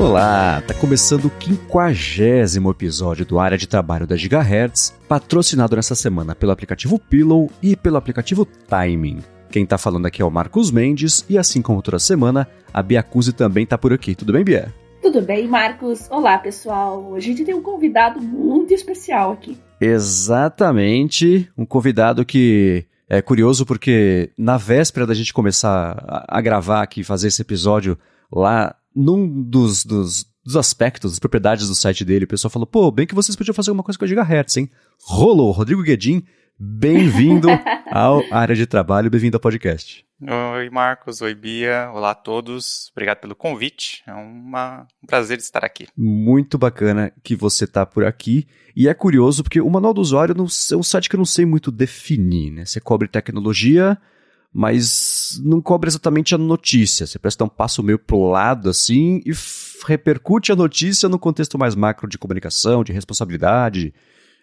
Olá, tá começando o quinquagésimo episódio do Área de Trabalho da Gigahertz, patrocinado nessa semana pelo aplicativo Pillow e pelo aplicativo Timing. Quem tá falando aqui é o Marcos Mendes e assim como toda semana, a Bia também tá por aqui. Tudo bem, Bia? Tudo bem, Marcos? Olá, pessoal. Hoje a gente tem um convidado muito especial aqui. Exatamente, um convidado que é curioso porque na véspera da gente começar a, gravar aqui, fazer esse episódio lá, num dos, dos, dos aspectos, das propriedades do site dele, o pessoal falou, pô, bem que vocês podiam fazer alguma coisa com a Gigahertz, hein? Rolou, Rodrigo Guedin, bem-vindo ao área de trabalho, bem-vindo ao podcast. Oi, Marcos. Oi, Bia. Olá a todos. Obrigado pelo convite. É uma, um prazer estar aqui. Muito bacana que você está por aqui. E é curioso porque o Manual do Usuário não, é um site que eu não sei muito definir, né? Você cobre tecnologia, mas não cobre exatamente a notícia. Você presta um passo meio pro lado assim e repercute a notícia no contexto mais macro de comunicação, de responsabilidade,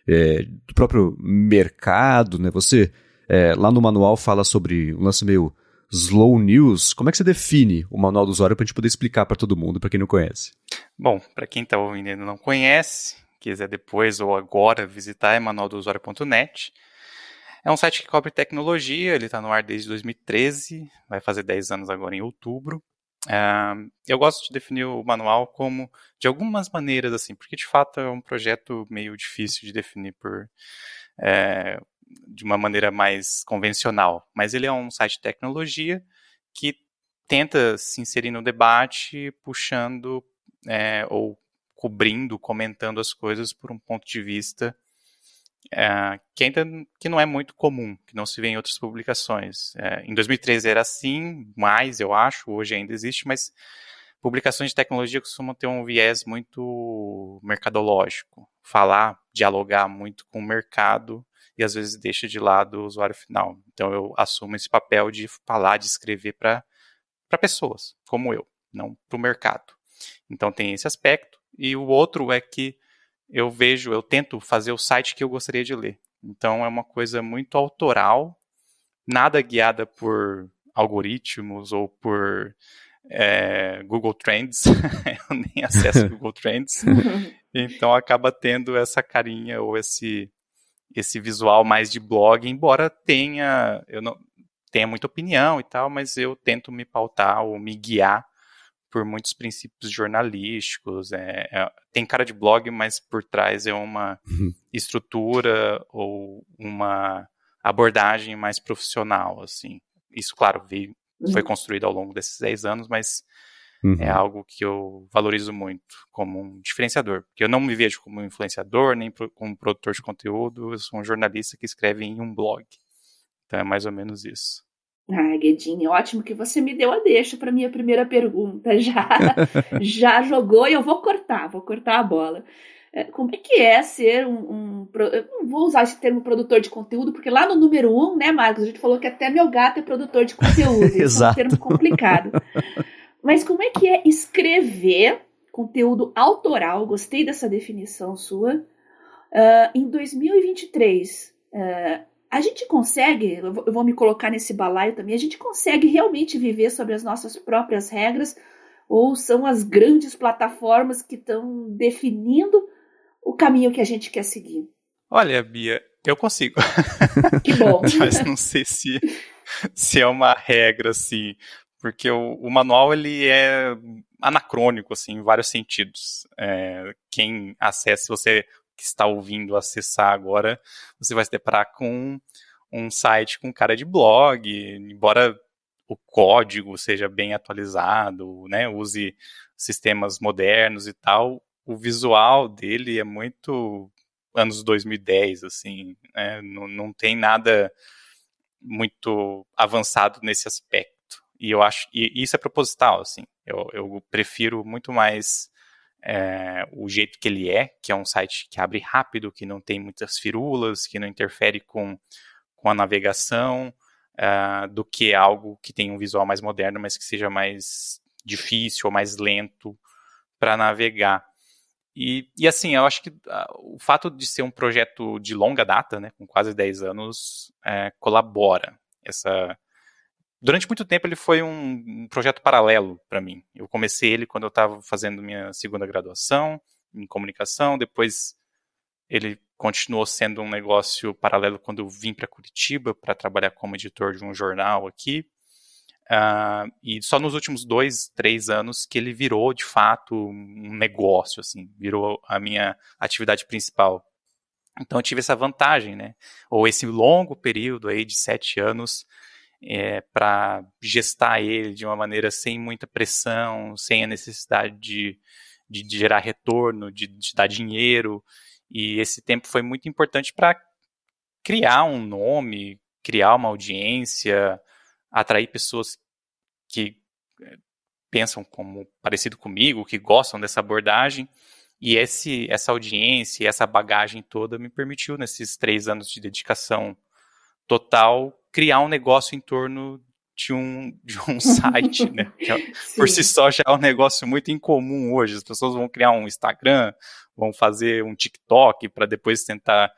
é, do próprio mercado, né? Você é, lá no manual fala sobre um lance meio Slow News, como é que você define o manual do usuário para a gente poder explicar para todo mundo, para quem não conhece? Bom, para quem está ouvindo e não conhece, quiser depois ou agora visitar é manualdousuário.net. É um site que cobre tecnologia, ele está no ar desde 2013, vai fazer 10 anos agora em outubro. Uh, eu gosto de definir o manual como de algumas maneiras assim, porque de fato é um projeto meio difícil de definir por é, de uma maneira mais convencional, mas ele é um site de tecnologia que tenta se inserir no debate, puxando é, ou cobrindo, comentando as coisas por um ponto de vista é, que ainda que não é muito comum, que não se vê em outras publicações. É, em 2013 era assim, mais eu acho, hoje ainda existe, mas publicações de tecnologia costumam ter um viés muito mercadológico, falar, dialogar muito com o mercado e às vezes deixa de lado o usuário final. Então eu assumo esse papel de falar, de escrever para pessoas, como eu, não para o mercado. Então tem esse aspecto. E o outro é que eu vejo, eu tento fazer o site que eu gostaria de ler. Então é uma coisa muito autoral, nada guiada por algoritmos ou por é, Google Trends. eu nem acesso Google Trends. Então acaba tendo essa carinha ou esse esse visual mais de blog, embora tenha, eu não tenha muita opinião e tal, mas eu tento me pautar ou me guiar por muitos princípios jornalísticos. É, é, tem cara de blog, mas por trás é uma uhum. estrutura ou uma abordagem mais profissional, assim. Isso, claro, veio, foi uhum. construído ao longo desses 10 anos, mas é uhum. É algo que eu valorizo muito como um diferenciador. Porque eu não me vejo como um influenciador, nem como produtor de conteúdo, eu sou um jornalista que escreve em um blog. Então é mais ou menos isso. Ah, Guedinho, ótimo que você me deu a deixa para minha primeira pergunta. Já, já jogou e eu vou cortar, vou cortar a bola. É, como é que é ser um, um, Eu não vou usar esse termo produtor de conteúdo, porque lá no número um, né, Marcos, a gente falou que até meu gato é produtor de conteúdo. Exato. é um termo complicado. Mas como é que é escrever conteúdo autoral? Gostei dessa definição sua. Uh, em 2023, uh, a gente consegue, eu vou me colocar nesse balaio também, a gente consegue realmente viver sobre as nossas próprias regras ou são as grandes plataformas que estão definindo o caminho que a gente quer seguir? Olha, Bia, eu consigo. Que bom. Mas não sei se, se é uma regra, assim, porque o, o, manual ele é anacrônico assim em vários sentidos. É, quem acessa, se você que está ouvindo acessar agora, você vai se deparar com um site com cara de blog, embora o código seja bem atualizado, né, use sistemas modernos e tal, o visual dele é muito anos 2010, assim, né, não, não tem nada muito avançado nesse aspecto. E eu acho e isso é proposital, assim. Eu, eu prefiro muito mais é, o jeito que ele é, que é um site que abre rápido, que não tem muitas firulas, que não interfere com, com a navegação, uh, do que algo que tem um visual mais moderno, mas que seja mais difícil ou mais lento para navegar. E, e, assim, eu acho que uh, o fato de ser um projeto de longa data, né, com quase 10 anos, é, colabora. Essa, durante muito tempo ele foi um, projeto paralelo para mim. Eu comecei ele quando eu estava fazendo minha segunda graduação em comunicação, depois ele continuou sendo um negócio paralelo quando eu vim para Curitiba para trabalhar como editor de um jornal aqui. Uh, e só nos últimos dois, três anos que ele virou de fato um negócio, assim, virou a minha atividade principal. Então eu tive essa vantagem, né? Ou esse longo período aí de sete anos é, para gestar ele de uma maneira sem muita pressão, sem a necessidade de, de, de gerar retorno, de, de, dar dinheiro. E esse tempo foi muito importante para criar um nome, criar uma audiência, atrair pessoas que é, pensam como parecido comigo, que gostam dessa abordagem. E esse, essa audiência, essa bagagem toda me permitiu, nesses três anos de dedicação total, criar um negócio em torno de um, de um site, né? Que por si só já é um negócio muito incomum hoje. As pessoas vão criar um Instagram, vão fazer um TikTok para depois tentar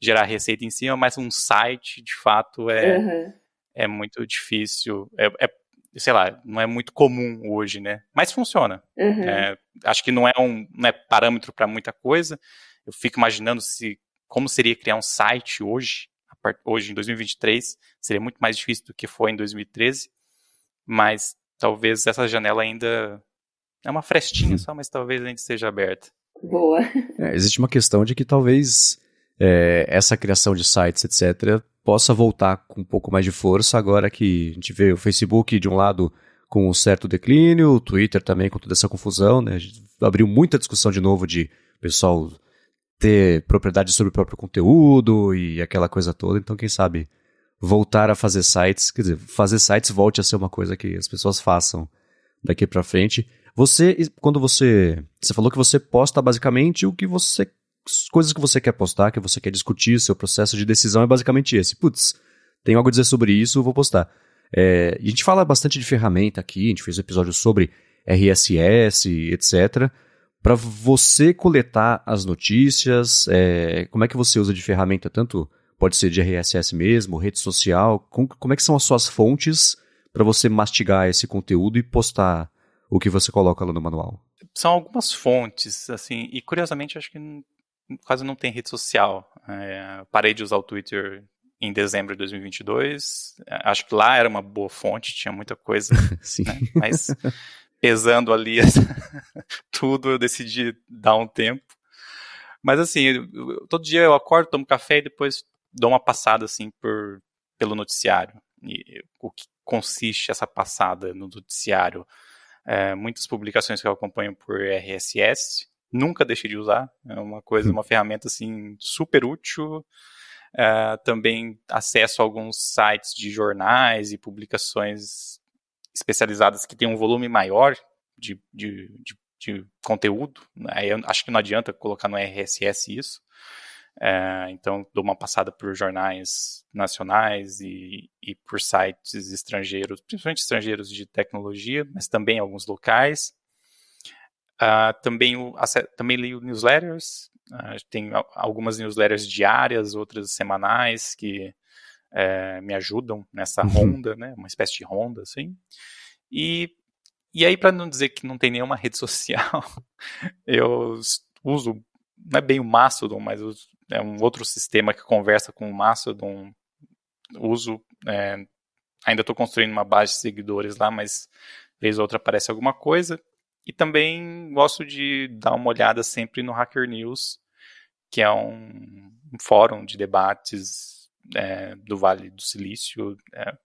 gerar receita em cima, mas um site, de fato, é, uhum. é muito difícil. É, é, sei lá, não é muito comum hoje, né? Mas funciona. Uhum. É, acho que não é um não é parâmetro para muita coisa. Eu fico imaginando se como seria criar um site hoje, hoje em 2023, seria muito mais difícil do que foi em 2013, mas talvez essa janela ainda é uma frestinha só, mas talvez ainda esteja aberta. Boa. É, existe uma questão de que talvez é, essa criação de sites, etc., possa voltar com um pouco mais de força agora que a gente vê o Facebook de um lado com um certo declínio, o Twitter também com toda essa confusão, né? abriu muita discussão de novo de pessoal ter propriedade sobre o próprio conteúdo e aquela coisa toda. Então, quem sabe voltar a fazer sites, quer dizer, fazer sites volte a ser uma coisa que as pessoas façam daqui para frente. Você, quando você, você falou que você posta basicamente o que você, coisas que você quer postar, que você quer discutir, seu processo de decisão é basicamente esse. Putz, tenho algo a dizer sobre isso, vou postar. É, a gente fala bastante de ferramenta aqui, a gente fez um episódio sobre RSS, etc para você coletar as notícias, é, como é que você usa de ferramenta, tanto pode ser de RSS mesmo, rede social, com, como é que são as suas fontes para você mastigar esse conteúdo e postar o que você coloca lá no manual? São algumas fontes, assim, e curiosamente acho que quase não tem rede social. É, parei de usar o Twitter em dezembro de 2022. Acho que lá era uma boa fonte, tinha muita coisa. Sim. Né? Mas pesando ali tudo, eu decidi dar um tempo. Mas assim, eu, todo dia eu acordo, tomo café e depois dou uma passada assim por, pelo noticiário. E, o que consiste essa passada no noticiário? É, muitas publicações que eu acompanho por RSS, nunca deixei de usar. É uma coisa, uma ferramenta assim super útil. É, também acesso a alguns sites de jornais e publicações especializadas que têm um volume maior de, de, de, de conteúdo. Eu acho que não adianta colocar no RSS isso. É, então, dou uma passada por jornais nacionais e, e por sites estrangeiros, principalmente estrangeiros de tecnologia, mas também alguns locais. Uh, também, o, também leio newsletters, uh, tem algumas newsletters diárias, outras semanais, que é, me ajudam nessa uhum. ronda, né? Uma espécie de ronda, assim. E, e aí, para não dizer que não tem nenhuma rede social, eu uso, não é bem o Mastodon, mas é um outro sistema que conversa com o Mastodon. Uso, é, ainda estou construindo uma base de seguidores lá, mas vez ou outra aparece alguma coisa. E também gosto de dar uma olhada sempre no Hacker News, que é um, um fórum de debates é, do Vale do Silício, é,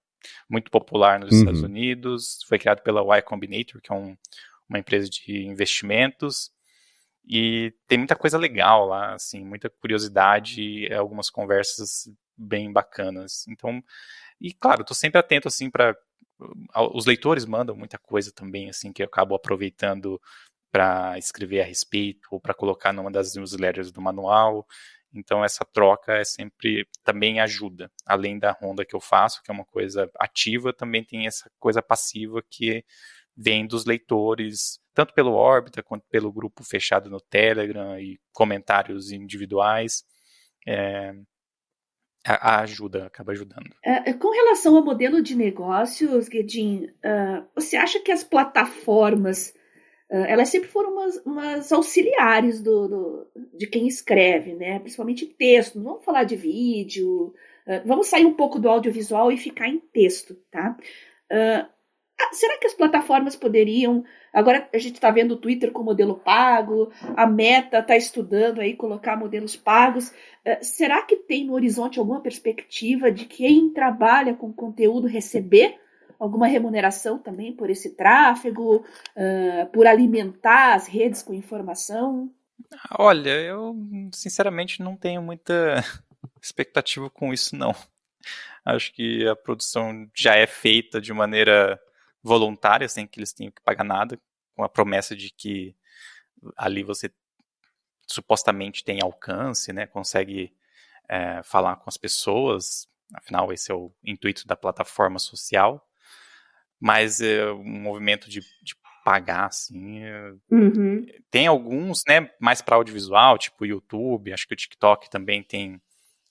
muito popular nos uhum. Estados Unidos, foi criado pela Y Combinator, que é um, uma empresa de investimentos, e tem muita coisa legal lá, assim, muita curiosidade, e algumas conversas bem bacanas. Então, e claro, estou sempre atento assim para os leitores mandam muita coisa também, assim, que eu acabo aproveitando para escrever a respeito ou para colocar numa das newsletters do manual. Então essa troca é sempre também ajuda. Além da ronda que eu faço, que é uma coisa ativa, também tem essa coisa passiva que vem dos leitores, tanto pelo Orbita quanto pelo grupo fechado no Telegram e comentários individuais. É, a, a ajuda, acaba ajudando. Uh, com relação ao modelo de negócios, Guedin, uh, você acha que as plataformas elas sempre foram umas, umas auxiliares do, do, de quem escreve, né? Principalmente texto. Não vamos falar de vídeo. vamos sair um pouco do audiovisual e ficar em texto, tá? será que as plataformas poderiam. Agora a gente está vendo o Twitter com modelo pago, a Meta está estudando aí colocar modelos pagos. Uh, será que tem no horizonte alguma perspectiva de quem trabalha com conteúdo receber alguma remuneração também por esse tráfego, uh, por alimentar as redes com informação? Olha, eu sinceramente não tenho muita expectativa com isso, não. Acho que a produção já é feita de maneira voluntária, sem que eles tenham que pagar nada, com a promessa de que ali você supostamente tem alcance, né, consegue é, falar com as pessoas, afinal esse é o intuito da plataforma social, mas é, um movimento de, de pagar, assim, é, uhum. tem alguns, né, mais para audiovisual, tipo o YouTube, acho que o TikTok também tem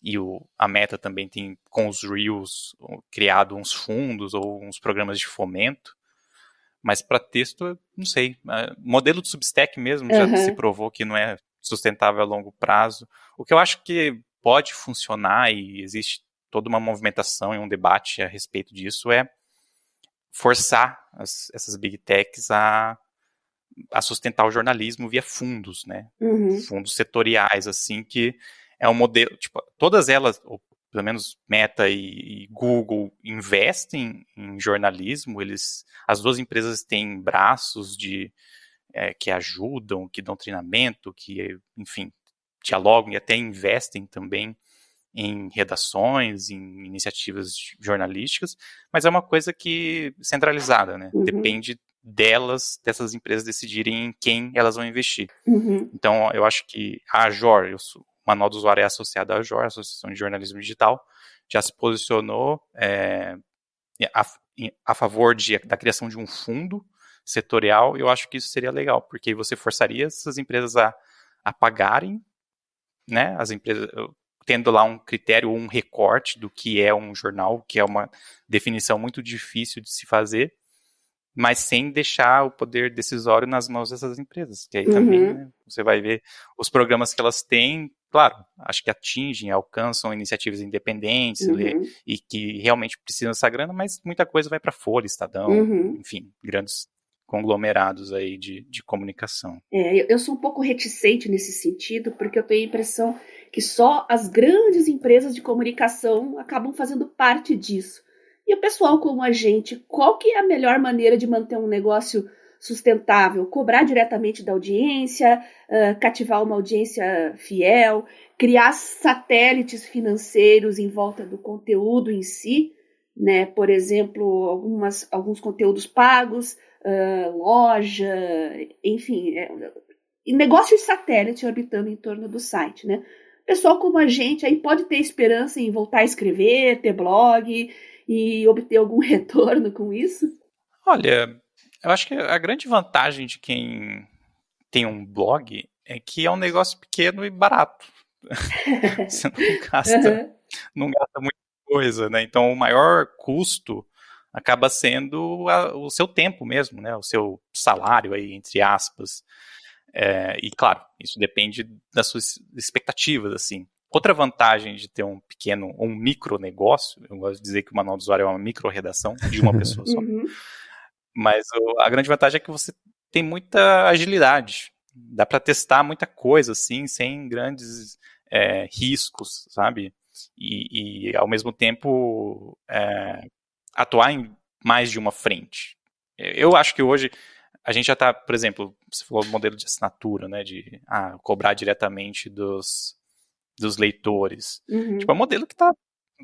e o, a Meta também tem com os Reels criado uns fundos ou uns programas de fomento, mas para texto, não sei. Modelo de Substack mesmo já se provou que não é sustentável a longo prazo. O que eu acho que pode funcionar e existe toda uma movimentação e um debate a respeito disso é forçar as, essas big techs a, a sustentar o jornalismo via fundos, né? Uhum. Fundos setoriais, assim, que é um modelo, tipo, todas elas, ou pelo menos Meta e, e Google, investem em jornalismo, eles, as duas empresas têm braços de é, que ajudam, que dão treinamento, que, enfim, dialogam e até investem também em redações, em iniciativas jornalísticas, mas é uma coisa que centralizada, né? Uhum. Depende delas, dessas empresas decidirem em quem elas vão investir. Uhum. Então, eu acho que a Ajor, sou, manual do usuário é associado à JOR, Associação de Jornalismo Digital, já se posicionou é, a, a, favor de, da criação de um fundo setorial, e eu acho que isso seria legal, porque você forçaria essas empresas a, a pagarem, né, as empresas, tendo lá um critério, um recorte do que é um jornal, que é uma definição muito difícil de se fazer, mas sem deixar o poder decisório nas mãos dessas empresas. Que aí uhum. também né, você vai ver os programas que elas têm, claro, acho que atingem, alcançam iniciativas independentes uhum. e, e, que realmente precisam dessa grana, mas muita coisa vai para Folha, Estadão, uhum. enfim, grandes conglomerados aí de, de comunicação. É, eu sou um pouco reticente nesse sentido, porque eu tenho a impressão que só as grandes empresas de comunicação acabam fazendo parte disso. E o pessoal como a gente, qual que é a melhor maneira de manter um negócio sustentável? Cobrar diretamente da audiência, uh, cativar uma audiência fiel, criar satélites financeiros em volta do conteúdo em si, né? Por exemplo, algumas, alguns conteúdos pagos, uh, loja, enfim, é, negócios satélite orbitando em torno do site, né? Pessoal como a gente aí pode ter esperança em voltar a escrever, ter blog, e obter algum retorno com isso? Olha, eu acho que a grande vantagem de quem tem um blog é que é um negócio pequeno e barato. Você não gasta, uhum. não gasta muita coisa, né? Então o maior custo acaba sendo a, o seu tempo mesmo, né? O seu salário aí, entre aspas. É, e claro, isso depende das suas expectativas, assim. Outra vantagem de ter um pequeno, um micro negócio, eu gosto de dizer que o manual do usuário é uma micro redação de uma pessoa só. Uhum. Mas a grande vantagem é que você tem muita agilidade. Dá para testar muita coisa, assim, sem grandes é, riscos, sabe? E, e, ao mesmo tempo, é, atuar em mais de uma frente. Eu acho que hoje a gente já está, por exemplo, você falou do modelo de assinatura, né? De ah, cobrar diretamente dos, dos leitores. Uhum. Tipo, é um modelo que está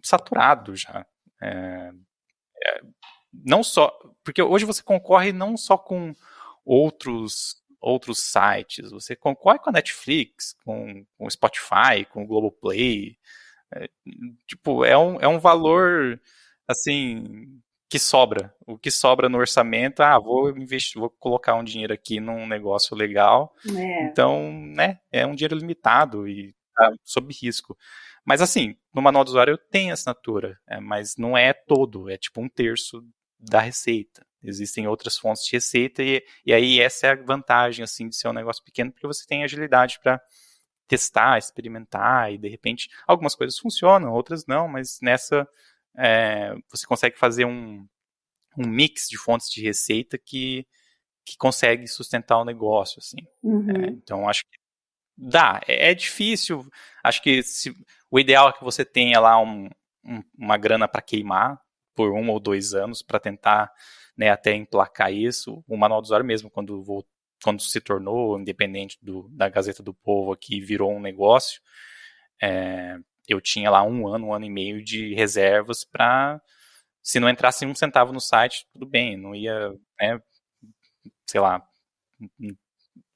saturado já. É, é, não só. Porque hoje você concorre não só com outros outros sites, você concorre com a Netflix, com, o Spotify, com o Globoplay. É, tipo, é um, é um valor assim que sobra. O que sobra no orçamento, ah, vou investir, vou colocar um dinheiro aqui num negócio legal. É. Então, né, é um dinheiro limitado e está sob risco. Mas assim, no manual do usuário tem assinatura, é, mas não é todo, é tipo um terço da receita. Existem outras fontes de receita e, e aí essa é a vantagem assim de ser um negócio pequeno, porque você tem agilidade para testar, experimentar e de repente algumas coisas funcionam, outras não, mas nessa é, você consegue fazer um, um mix de fontes de receita que, que consegue sustentar o negócio, assim. Uhum. É, então acho que dá, é, é, difícil. Acho que se, o ideal é que você tenha lá um, um, uma grana para queimar por um ou dois anos para tentar né, até emplacar isso. O manual do usuário mesmo, quando voltou quando se tornou independente do, da Gazeta do Povo aqui, virou um negócio, é, eu tinha lá um ano, um ano e meio de reservas para, se não entrasse um centavo no site, tudo bem, não ia, né, sei lá,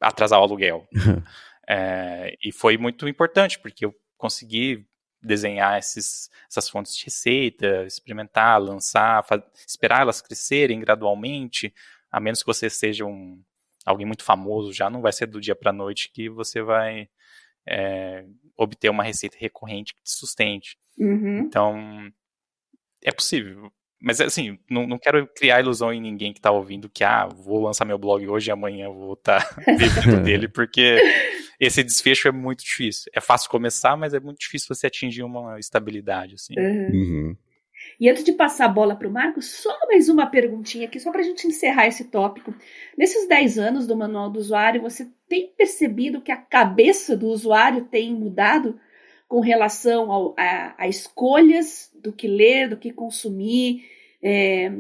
atrasar o aluguel. é, e foi muito importante, porque eu consegui desenhar esses, essas fontes de receita, experimentar, lançar, esperar elas crescerem gradualmente, a menos que você seja um, alguém muito famoso já, não vai ser do dia para noite que você vai é, obter uma receita recorrente que te sustente. Uhum. Então, é possível. Mas, assim, não, não quero criar ilusão em ninguém que está ouvindo que, ah, vou lançar meu blog hoje e amanhã vou estar tá vivendo dele, porque esse desfecho é muito difícil. É fácil começar, mas é muito difícil você atingir uma estabilidade, assim. Uhum. Uhum. E antes de passar a bola para o Marcos, só mais uma perguntinha aqui, só para a gente encerrar esse tópico. Nesses 10 anos do Manual do Usuário, você tem percebido que a cabeça do usuário tem mudado com relação ao, a, a, escolhas do que ler, do que consumir, é,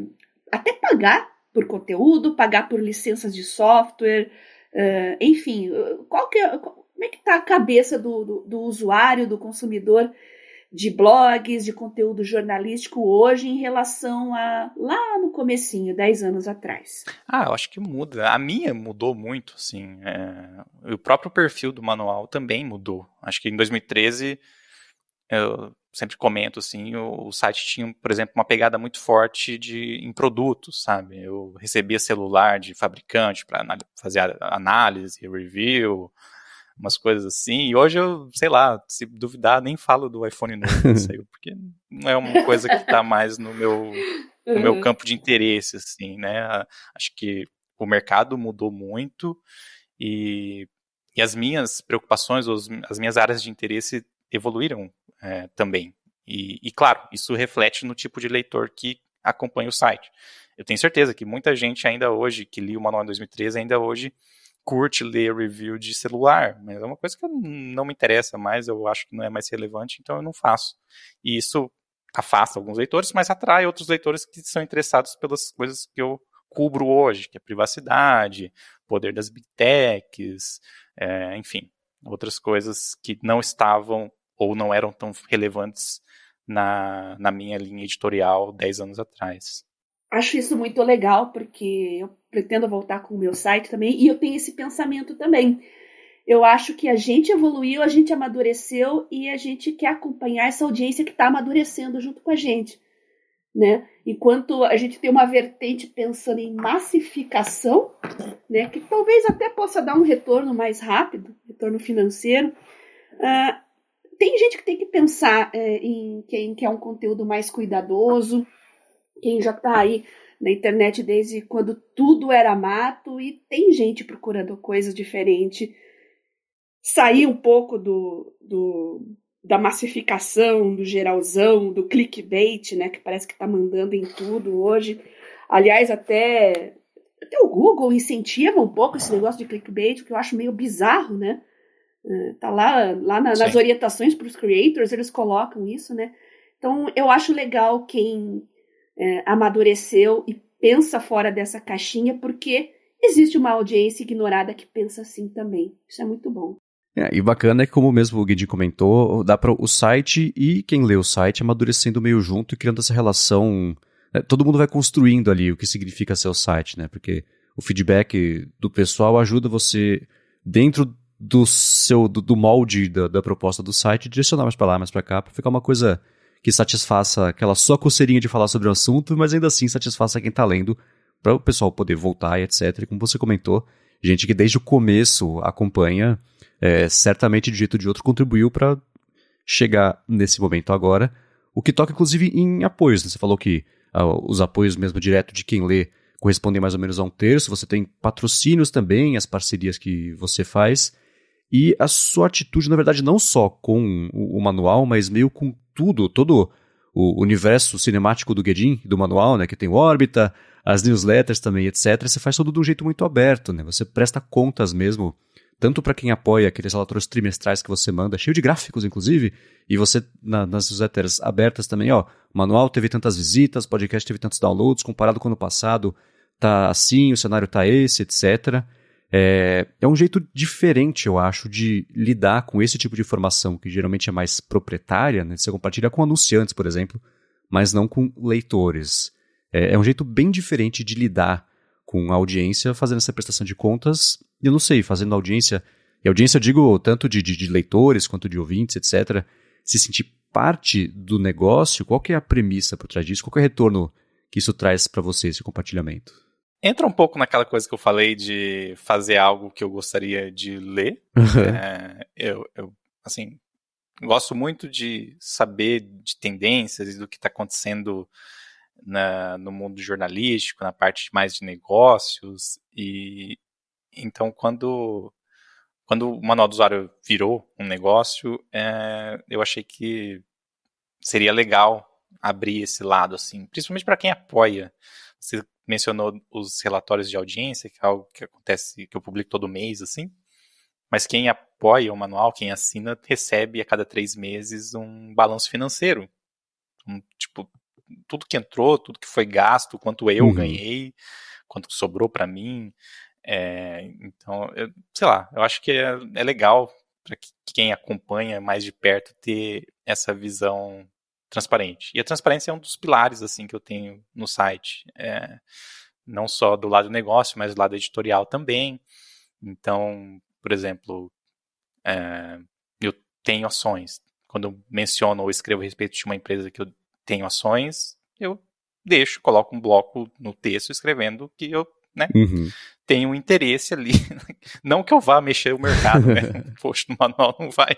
até pagar por conteúdo, pagar por licenças de software, uh, enfim, qual que é, como é que está a cabeça do, do, do usuário, do consumidor de blogs, de conteúdo jornalístico hoje em relação a lá no comecinho, 10 anos atrás? Ah, eu acho que muda. A minha mudou muito, assim. É... O próprio perfil do manual também mudou. Acho que em 2013, eu sempre comento, assim, o, site tinha, por exemplo, uma pegada muito forte de, em produtos, sabe? Eu recebia celular de fabricante para fazer análise, review, umas coisas assim. E hoje eu, sei lá, se duvidar, nem falo do iPhone novo saiu, porque não é uma coisa que está mais no meu, no meu uhum. campo de interesse, assim, né? Acho que o mercado mudou muito e, e as minhas preocupações, as minhas áreas de interesse evoluíram é, também. E, e, claro, isso reflete no tipo de leitor que acompanha o site. Eu tenho certeza que muita gente ainda hoje, que li o manual em 2013, ainda hoje curte ler review de celular, mas é uma coisa que não me interessa mais, eu acho que não é mais relevante, então eu não faço. E isso afasta alguns leitores, mas atrai outros leitores que são interessados pelas coisas que eu cubro hoje, que é privacidade, poder das big techs, é, enfim, outras coisas que não estavam ou não eram tão relevantes na, na minha linha editorial 10 anos atrás acho isso muito legal, porque eu pretendo voltar com o meu site também, e eu tenho esse pensamento também. Eu acho que a gente evoluiu, a gente amadureceu e a gente quer acompanhar essa audiência que está amadurecendo junto com a gente. Né? Enquanto a gente tem uma vertente pensando em massificação, né, que talvez até possa dar um retorno mais rápido, retorno financeiro, uh, tem gente que tem que pensar é, em quem quer um conteúdo mais cuidadoso, quem já está aí na internet desde quando tudo era mato e tem gente procurando coisas diferentes. Sair um pouco do, do, da massificação, do geralzão, do clickbait, né, que parece que está mandando em tudo hoje. Aliás, até, até o Google incentiva um pouco esse negócio de clickbait, que eu acho meio bizarro, né? É, tá lá, lá na, nas orientações para os creators, eles colocam isso, né? Então, eu acho legal quem é, amadureceu e pensa fora dessa caixinha, porque existe uma audiência ignorada que pensa assim também. Isso é muito bom. É, e bacana é que, como mesmo o Guidi comentou, dá para o site e quem lê o site amadurecendo meio junto e criando essa relação. Né? Todo mundo vai construindo ali o que significa ser o site, né? Porque o feedback do pessoal ajuda você, dentro do seu do, do molde da, da, proposta do site, direcionar mais para lá, mais para cá, para ficar uma coisa que satisfaça aquela sua coceirinha de falar sobre o assunto, mas ainda assim satisfaça quem está lendo, para o pessoal poder voltar e etc. E como você comentou, gente que desde o começo acompanha, é, certamente de jeito de outro contribuiu para chegar nesse momento agora, o que toca inclusive em apoios. Né? Você falou que uh, os apoios mesmo direto de quem lê correspondem mais ou menos a um terço, você tem patrocínios também, as parcerias que você faz, e a sua atitude, na verdade, não só com o manual, mas meio com tudo, todo o universo cinemático do Guedin, do manual, né, que tem órbita, as newsletters também, etc. Você faz tudo de um jeito muito aberto, né? Você presta contas mesmo, tanto para quem apoia aqueles relatórios trimestrais que você manda, cheio de gráficos, inclusive, e você na, nas newsletters abertas também, ó, manual teve tantas visitas, podcast teve tantos downloads, comparado com o ano passado, tá assim, o cenário tá esse, etc. É, é um jeito diferente, eu acho, de lidar com esse tipo de informação, que geralmente é mais proprietária, né? Você compartilha com anunciantes, por exemplo, mas não com leitores. É, é um jeito bem diferente de lidar com a audiência fazendo essa prestação de contas, e eu não sei, fazendo audiência, e audiência eu digo tanto de, de, de leitores quanto de ouvintes, etc., se sentir parte do negócio, qual que é a premissa por trás disso, qual é o retorno que isso traz para você, esse compartilhamento? Entra um pouco naquela coisa que eu falei de fazer algo que eu gostaria de ler. É, eu, eu, assim, gosto muito de saber de tendências e do que está acontecendo na, no mundo jornalístico, na parte mais de negócios. E então, quando, quando o manual do usuário virou um negócio, é, eu achei que seria legal abrir esse lado, assim, principalmente para quem apoia. Você mencionou os relatórios de audiência, que é algo que acontece, que eu publico todo mês, assim. Mas quem apoia o manual, quem assina, recebe a cada três meses um balanço financeiro. Um, tipo, tudo que entrou, tudo que foi gasto, quanto eu uhum. ganhei, quanto sobrou para mim. É, então, eu, sei lá, eu acho que é, é legal para que quem acompanha mais de perto ter essa visão transparente. E a transparência é um dos pilares assim que eu tenho no site, é, não só do lado do negócio, mas do lado editorial também. Então, por exemplo, é, eu tenho ações. Quando eu menciono ou escrevo a respeito de uma empresa que eu tenho ações, eu deixo, coloco um bloco no texto escrevendo que eu né? Uhum. Tem um interesse ali. Não que eu vá mexer o mercado, né? Poxa, o manual não vai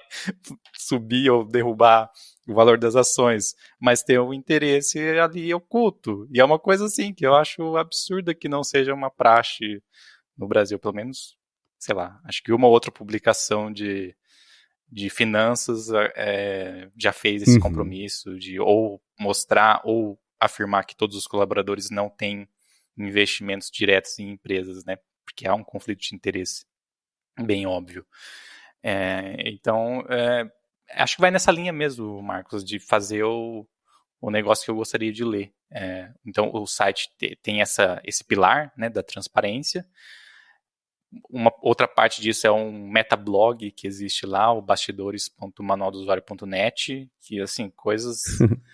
subir ou derrubar o valor das ações, mas tem um interesse ali oculto. E é uma coisa assim que eu acho absurda que não seja uma praxe no Brasil, pelo menos, sei lá, acho que uma outra publicação de, de finanças é, já fez esse uhum. compromisso de ou mostrar ou afirmar que todos os colaboradores não têm investimentos diretos em empresas, né? Porque há um conflito de interesse bem óbvio. É, então, é, acho que vai nessa linha mesmo, Marcos, de fazer o, o negócio que eu gostaria de ler. É, então, o site tem essa, esse pilar né, da transparência. Uma outra parte disso é um metablog que existe lá, o bastidores.manualdosuário.net, que, assim, coisas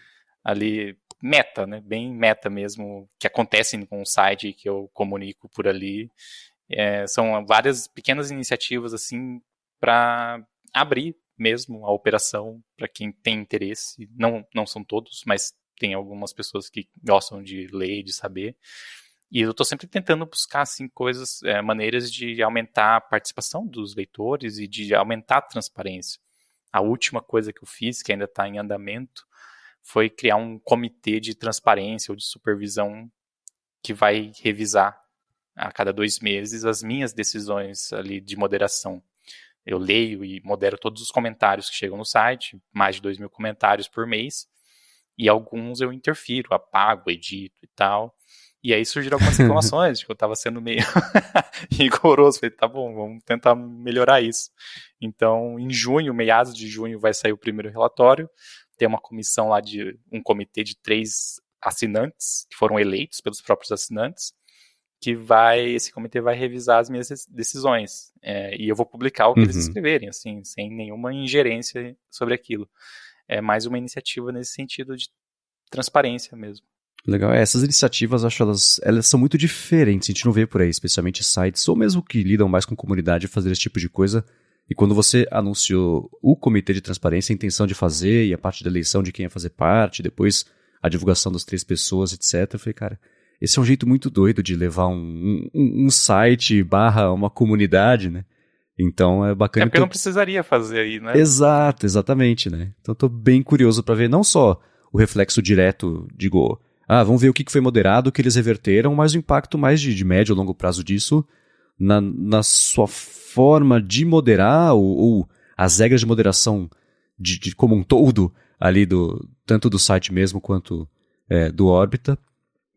ali meta, né? Bem meta mesmo, que acontecem com o site que eu comunico por ali. É, são várias pequenas iniciativas assim para abrir mesmo a operação para quem tem interesse. Não, não são todos, mas tem algumas pessoas que gostam de ler, de saber. E eu estou sempre tentando buscar assim coisas, é, maneiras de aumentar a participação dos leitores e de aumentar a transparência. A última coisa que eu fiz, que ainda está em andamento, foi criar um comitê de transparência ou de supervisão que vai revisar a cada dois meses as minhas decisões ali de moderação. Eu leio e modero todos os comentários que chegam no site, mais de dois mil comentários por mês, e alguns eu interfiro, apago, edito e tal. E aí surgiram algumas reclamações de que eu estava sendo meio rigoroso. Falei, tá bom, vamos tentar melhorar isso. Então, em junho, meados de junho, vai sair o primeiro relatório tem uma comissão lá de um comitê de três assinantes que foram eleitos pelos próprios assinantes que vai esse comitê vai revisar as minhas decisões é, e eu vou publicar o que uhum. eles escreverem assim sem nenhuma ingerência sobre aquilo. É mais uma iniciativa nesse sentido de transparência mesmo. Legal, é, essas iniciativas, acho elas, elas são muito diferentes, a gente não vê por aí, especialmente sites, ou mesmo que lidam mais com comunidade, fazer esse tipo de coisa, e quando você anunciou o comitê de transparência, a intenção de fazer e a parte da eleição de quem ia fazer parte, depois a divulgação das três pessoas, etc., eu falei, cara, esse é um jeito muito doido de levar um, um, um site barra uma comunidade, né? Então é bacana. É porque tô... não precisaria fazer aí, né? Exato, exatamente, né? Então tô bem curioso para ver não só o reflexo direto, digo, ah, vamos ver o que foi moderado, o que eles reverteram, mas o impacto mais de, de médio ou longo prazo disso na, na sua forma de moderar ou, ou as regras de moderação de, de, como um todo ali do tanto do site mesmo quanto é, do Orbita.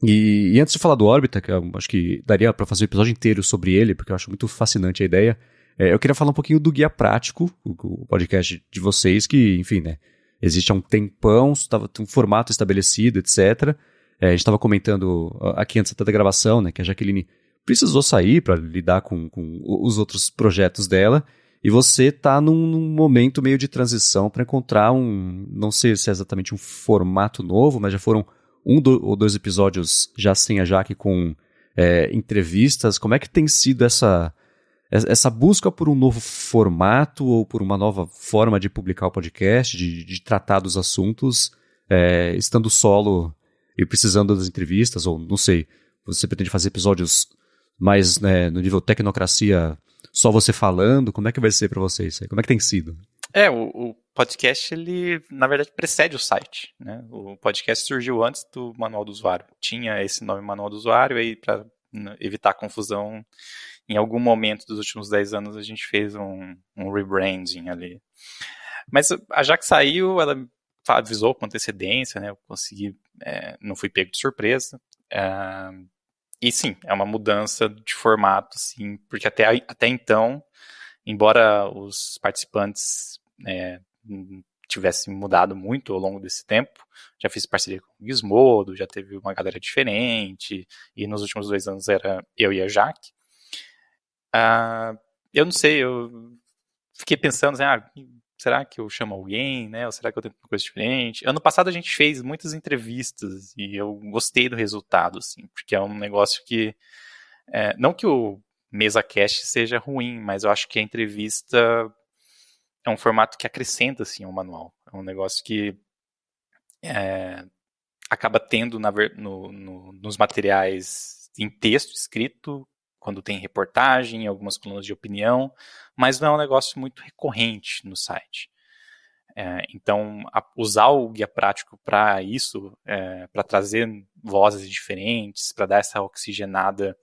E, e, antes de falar do Orbita, que acho que daria para fazer um episódio inteiro sobre ele, porque eu acho muito fascinante a ideia, é, eu queria falar um pouquinho do Guia Prático, o, o podcast de vocês, que, enfim, né, existe há um tempão, estava um formato estabelecido, etc. É, a gente estava comentando aqui antes da gravação, né, que a Jaqueline precisou sair para lidar com, com os outros projetos dela, e você está num, num, momento meio de transição para encontrar um, não sei se é exatamente um formato novo, mas já foram um do, ou dois episódios já sem a Jaque com é, entrevistas. Como é que tem sido essa, essa busca por um novo formato ou por uma nova forma de publicar o podcast, de, de tratar dos assuntos, é, estando solo e precisando das entrevistas, ou não sei, você pretende fazer episódios mais né, no nível tecnocracia, só você falando? Como é que vai ser para vocês? Como é que tem sido? É, o, o, podcast, ele, na verdade, precede o site. Né? O podcast surgiu antes do Manual do Usuário. Tinha esse nome Manual do Usuário, e para evitar confusão, em algum momento dos últimos 10 anos a gente fez um, um rebranding ali. Mas a Jaque saiu, ela avisou com antecedência, né? Eu consegui, é, não fui pego de surpresa. É, e sim, é uma mudança de formato, sim, porque até, até então, embora os participantes é, tivessem mudado muito ao longo desse tempo, já fiz parceria com o Gizmodo, já teve uma galera diferente, e nos últimos dois anos era eu e a Jaque. Uh, eu não sei, eu fiquei pensando assim, ah, será que eu chamo alguém, né? Ou será que eu tento uma coisa diferente? Ano passado a gente fez muitas entrevistas e eu gostei do resultado, assim, porque é um negócio que é, não que o mesa cast seja ruim, mas eu acho que a entrevista é um formato que acrescenta assim ao manual. É um negócio que é, acaba tendo na, no, no, nos materiais em texto escrito quando tem reportagem, algumas colunas de opinião, mas não é um negócio muito recorrente no site. É, então, a, usar o guia prático para isso, é, para trazer vozes diferentes, para dar essa oxigenada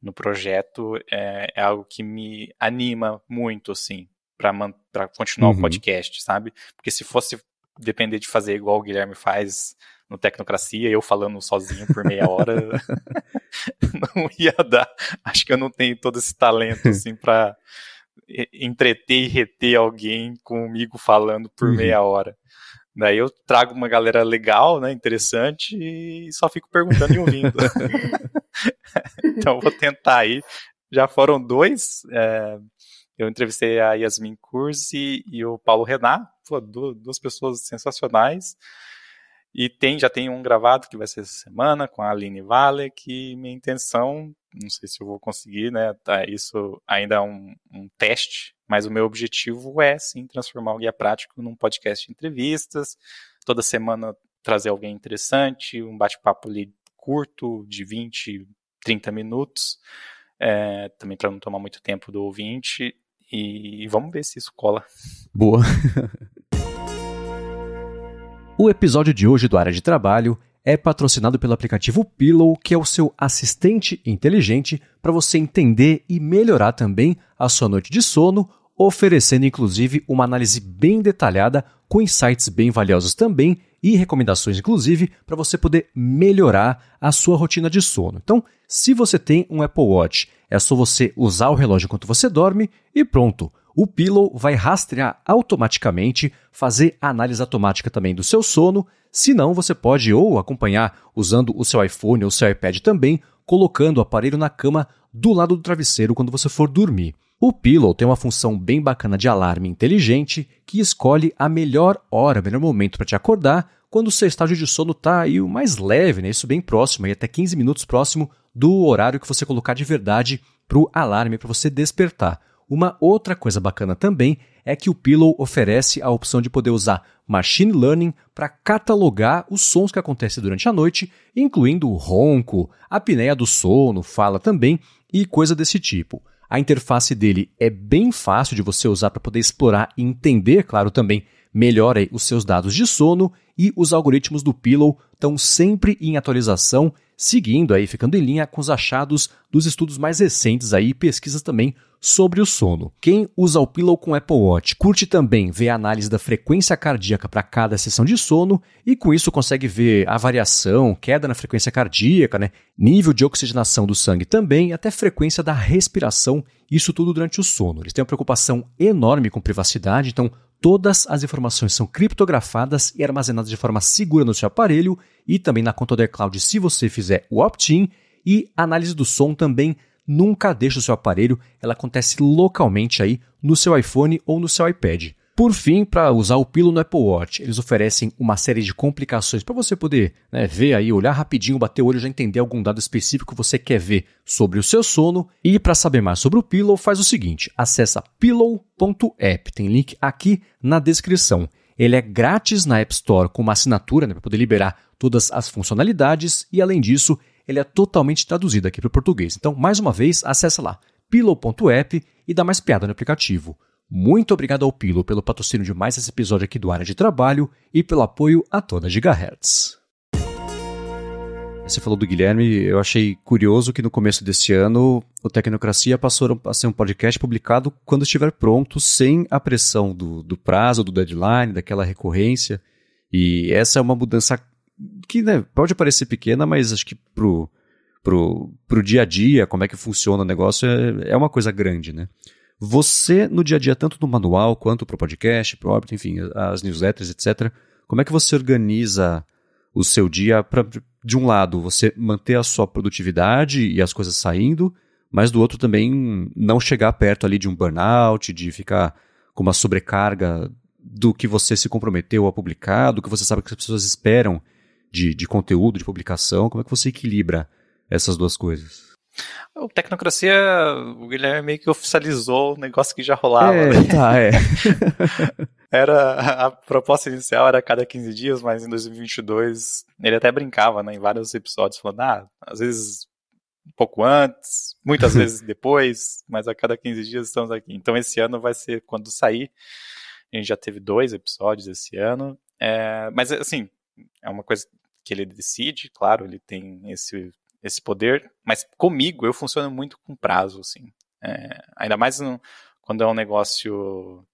no projeto, é, é, algo que me anima muito, assim, para continuar uhum. o podcast, sabe? Porque se fosse depender de fazer igual o Guilherme faz no Tecnocracia, eu falando sozinho por meia hora, não ia dar. Acho que eu não tenho todo esse talento assim para entreter e reter alguém comigo falando por uhum. meia hora. Daí eu trago uma galera legal, né, interessante, e só fico perguntando e ouvindo. então vou tentar aí. Já foram dois. É, eu entrevistei a Yasmin Cursi e o Paulo Renat, duas pessoas sensacionais. E tem, já tem um gravado que vai ser essa semana com a Aline Vale, que minha intenção, não sei se eu vou conseguir, né? Tá, isso ainda é um, um teste, mas o meu objetivo é sim transformar o guia prático num podcast de entrevistas. Toda semana trazer alguém interessante, um bate-papo ali curto, de 20, 30 minutos, é, também para não tomar muito tempo do ouvinte. E vamos ver se isso cola. Boa. O episódio de hoje do Área de Trabalho é patrocinado pelo aplicativo Pillow, que é o seu assistente inteligente para você entender e melhorar também a sua noite de sono, oferecendo inclusive uma análise bem detalhada com insights bem valiosos também e recomendações inclusive para você poder melhorar a sua rotina de sono. Então, se você tem um Apple Watch, é só você usar o relógio enquanto você dorme e pronto o Pillow vai rastrear automaticamente, fazer análise automática também do seu sono. Se não, você pode ou acompanhar usando o seu iPhone ou seu iPad também, colocando o aparelho na cama do lado do travesseiro quando você for dormir. O Pillow tem uma função bem bacana de alarme inteligente que escolhe a melhor hora, o melhor momento para te acordar quando o seu estágio de sono está aí o mais leve, né? isso bem próximo, aí até 15 minutos próximo do horário que você colocar de verdade para o alarme para você despertar. Uma outra coisa bacana também é que o Pillow oferece a opção de poder usar machine learning para catalogar os sons que acontecem durante a noite, incluindo o ronco, a apneia do sono, fala também e coisa desse tipo. A interface dele é bem fácil de você usar para poder explorar e entender, claro, também melhor os seus dados de sono e os algoritmos do Pillow estão sempre em atualização, seguindo aí, ficando em linha com os achados dos estudos mais recentes aí, pesquisas também sobre o sono. Quem usa o Pillow com Apple Watch curte também ver a análise da frequência cardíaca para cada sessão de sono e com isso consegue ver a variação, queda na frequência cardíaca, né? nível de oxigenação do sangue também, até frequência da respiração, isso tudo durante o sono. Eles têm uma preocupação enorme com privacidade, então todas as informações são criptografadas e armazenadas de forma segura no seu aparelho e também na conta do iCloud se você fizer o opt-in e análise do som também nunca deixa o seu aparelho, ela acontece localmente aí no seu iPhone ou no seu iPad. Por fim, para usar o Pilo no Apple Watch, eles oferecem uma série de complicações para você poder né, ver aí, olhar rapidinho, bater o olho, já entender algum dado específico que você quer ver sobre o seu sono. E para saber mais sobre o Pillow, faz o seguinte: acessa pillow.app, tem link aqui na descrição. Ele é grátis na App Store com uma assinatura né, para poder liberar todas as funcionalidades e além disso, ele é totalmente traduzido aqui para o português. Então, mais uma vez, acessa lá pillow.app e dá mais piada no aplicativo. Muito obrigado ao Pillow pelo patrocínio de mais esse episódio aqui do Área de Trabalho e pelo apoio a toda Gigahertz. Você falou do Guilherme, eu achei curioso que no começo desse ano o Tecnocracia passou a ser um podcast publicado quando estiver pronto, sem a pressão do, do prazo, do deadline, daquela recorrência. E essa é uma mudança que né, pode parecer pequena, mas acho que pro, pro, pro dia a dia, como é que funciona o negócio, é, é uma coisa grande, né? Você, no dia a dia, tanto no manual quanto pro podcast, pro óbito, enfim, as newsletters, etc., como é que você organiza o seu dia para, de um lado, você manter a sua produtividade e as coisas saindo, mas do outro também não chegar perto ali de um burnout, de ficar com uma sobrecarga do que você se comprometeu a publicar, do que você sabe que as pessoas esperam de, de conteúdo, de publicação? Como é que você equilibra essas duas coisas? O Tecnocracia, o Guilherme meio que oficializou o negócio que já rolava. É, né? tá, é. era, a proposta inicial era a cada 15 dias, mas em 2022 ele até brincava, né, em vários episódios, falando, ah, às vezes um pouco antes, muitas vezes depois, mas a cada 15 dias estamos aqui. Então esse ano vai ser quando sair. A gente já teve dois episódios esse ano. É, mas assim, é uma coisa que ele decide, claro, ele tem esse, esse poder, mas comigo eu funciono muito com prazo, assim. É, ainda mais no, quando é um negócio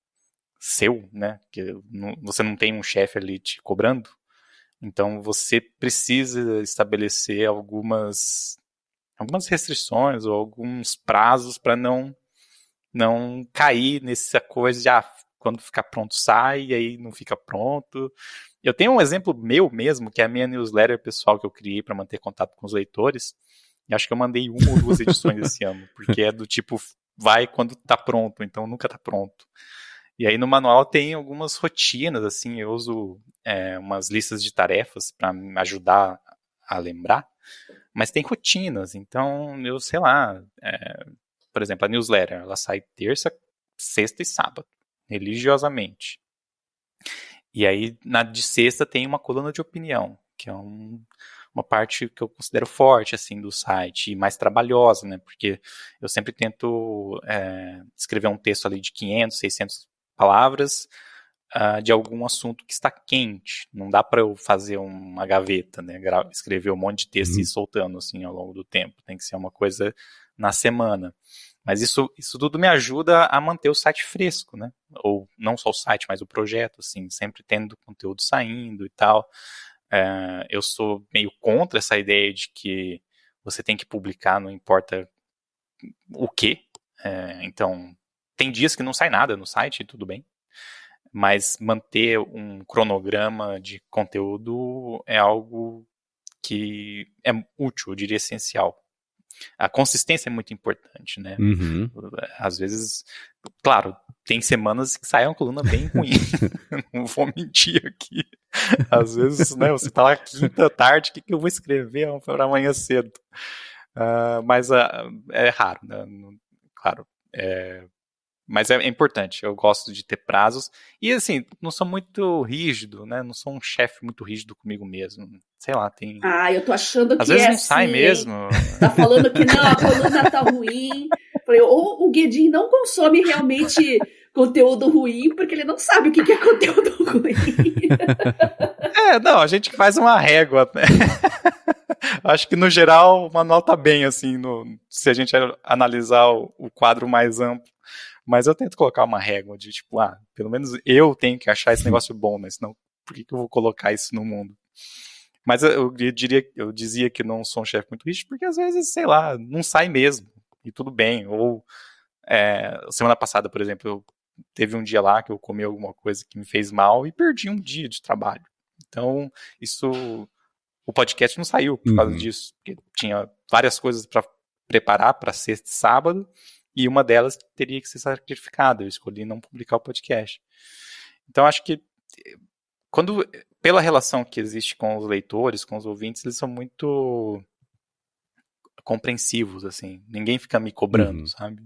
seu, né? Que você não tem um chefe ali te cobrando. Então você precisa estabelecer algumas algumas restrições ou alguns prazos para não não cair nessa coisa de ah, quando ficar pronto sai e aí não fica pronto. Eu tenho um exemplo meu mesmo, que é a minha newsletter pessoal que eu criei para manter contato com os leitores. E acho que eu mandei uma ou duas edições esse ano, porque é do tipo vai quando tá pronto, então nunca tá pronto. E aí no manual tem algumas rotinas, assim, eu uso é, umas listas de tarefas para me ajudar a lembrar, mas tem rotinas, então eu sei lá, é, por exemplo, a newsletter, ela sai terça, sexta e sábado, religiosamente. E aí, na de sexta, tem uma coluna de opinião, que é um, uma parte que eu considero forte, assim, do site, e mais trabalhosa, né? Porque eu sempre tento é, escrever um texto ali de 500, 600 palavras uh, de algum assunto que está quente. Não dá para eu fazer uma gaveta, né? Escrever um monte de texto uhum. e ir soltando, assim, ao longo do tempo. Tem que ser uma coisa na semana. Mas isso, isso tudo me ajuda a manter o site fresco, né? Ou não só o site, mas o projeto, assim, sempre tendo conteúdo saindo e tal. É, eu sou meio contra essa ideia de que você tem que publicar, não importa o que. É, então, tem dias que não sai nada no site, tudo bem. Mas manter um cronograma de conteúdo é algo que é útil, eu diria essencial a consistência é muito importante, né? Uhum. Às vezes, claro, tem semanas que sai uma coluna bem ruim. não vou mentir aqui. Às vezes, né, você tá lá quinta tarde, o que, que eu vou escrever para amanhã cedo? Uh, mas uh, é raro, né? Claro, é, mas é, é, importante, eu gosto de ter prazos. E assim, não sou muito rígido, né? Não sou um chefe muito rígido comigo mesmo. Sei lá, tem. Ah, eu tô achando Às que. Às vezes é não assim, sai mesmo. Tá falando que não, a coluna tá ruim. Falei, ou o Guedin não consome realmente conteúdo ruim, porque ele não sabe o que é conteúdo ruim. é, não, a gente faz uma régua. Né? Acho que no geral o manual tá bem, assim, no, se a gente analisar o, o quadro mais amplo. Mas eu tento colocar uma régua de tipo, ah, pelo menos eu tenho que achar esse negócio bom, né? Senão, por que, que eu vou colocar isso no mundo? Mas eu, eu diria, eu dizia que não sou um chefe muito rígido, porque às vezes, sei lá, não sai mesmo. E tudo bem. Ou é, semana passada, por exemplo, eu, teve um dia lá que eu comi alguma coisa que me fez mal e perdi um dia de trabalho. Então, isso. O podcast não saiu por causa uhum. disso, porque tinha várias coisas para preparar para sexta e sábado, e uma delas teria que ser sacrificada. Eu escolhi não publicar o podcast. Então, acho que quando pela relação que existe com os leitores, com os ouvintes, eles são muito compreensivos, assim. Ninguém fica me cobrando, uhum. sabe?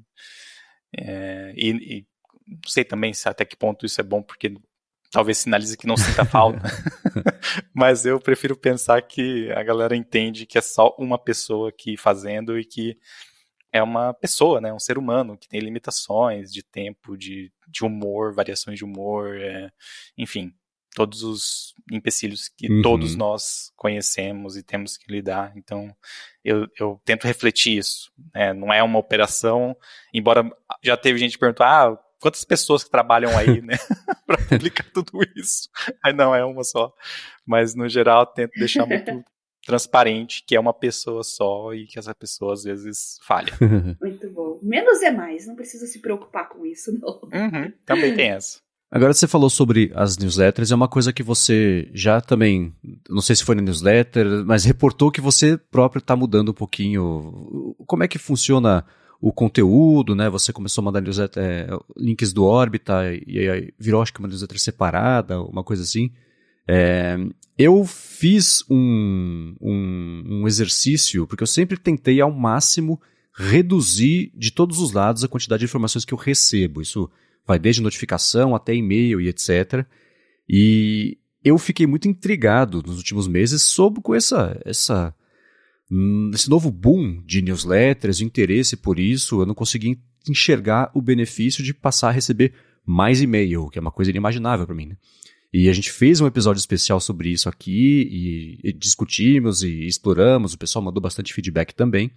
É, e, e, não sei também se até que ponto isso é bom, porque talvez sinalize que não sinta falta. Mas eu prefiro pensar que a galera entende que é só uma pessoa aqui fazendo e que é uma pessoa, né, um ser humano que tem limitações de tempo, de, de humor, variações de humor, é, enfim, todos os empecilhos que uhum. todos nós conhecemos e temos que lidar. Então, eu, eu tento refletir isso. Né? Não é uma operação, embora já teve gente que perguntou, ah, quantas pessoas que trabalham aí, né, para publicar tudo isso? Aí não, é uma só. Mas, no geral, tento deixar muito transparente que é uma pessoa só e que essa pessoa às vezes falha. Muito bom. Menos é mais, não precisa se preocupar com isso, não. Uhum, também tem essa. Agora você falou sobre as newsletters, é uma coisa que você já também, não sei se foi na newsletter, mas reportou que você próprio está mudando um pouquinho. Como é que funciona o conteúdo, né? Você começou a mandar newsletter, é, links do Orbita e aí virou acho que uma newsletter separada, uma coisa assim. É, eu fiz um, um, um exercício, porque eu sempre tentei ao máximo reduzir de todos os lados a quantidade de informações que eu recebo. Isso vai desde notificação até e-mail e etc. E eu fiquei muito intrigado nos últimos meses sobre com essa, essa hum, esse novo boom de newsletters, interesse por isso. Eu não consegui enxergar o benefício de passar a receber mais e-mail, que é uma coisa inimaginável para mim. Né? E a gente fez um episódio especial sobre isso aqui e, e, discutimos e exploramos. O pessoal mandou bastante feedback também.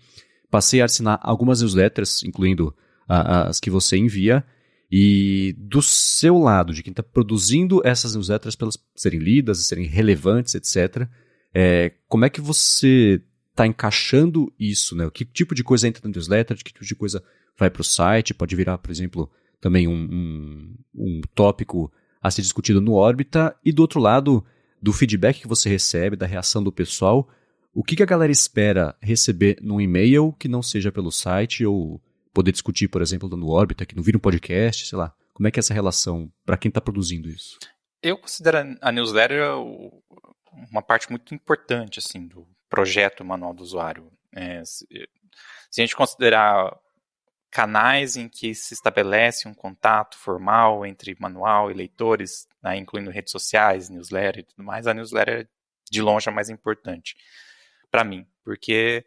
Passei a assinar algumas newsletters, incluindo a, as que você envia. E do seu lado, de quem está produzindo essas newsletters para elas serem lidas serem relevantes, etc., é, como é que você está encaixando isso? Né? Que tipo de coisa entra na newsletter, que tipo de coisa vai para o site? Pode virar, por exemplo, também um, um, um tópico a ser discutido no órbita. E do outro lado, do feedback que você recebe, da reação do pessoal, o que, a galera espera receber num e-mail que não seja pelo site ou poder discutir, por exemplo, no órbita, que não vira um podcast, sei lá. Como é que é essa relação para quem está produzindo isso? Eu considero a newsletter uma parte muito importante assim do projeto Manual do Usuário. É, se, se a gente considerar canais em que se estabelece um contato formal entre manual e leitores, né, incluindo redes sociais, newsletter e tudo mais, a newsletter é de longe a mais importante para mim, porque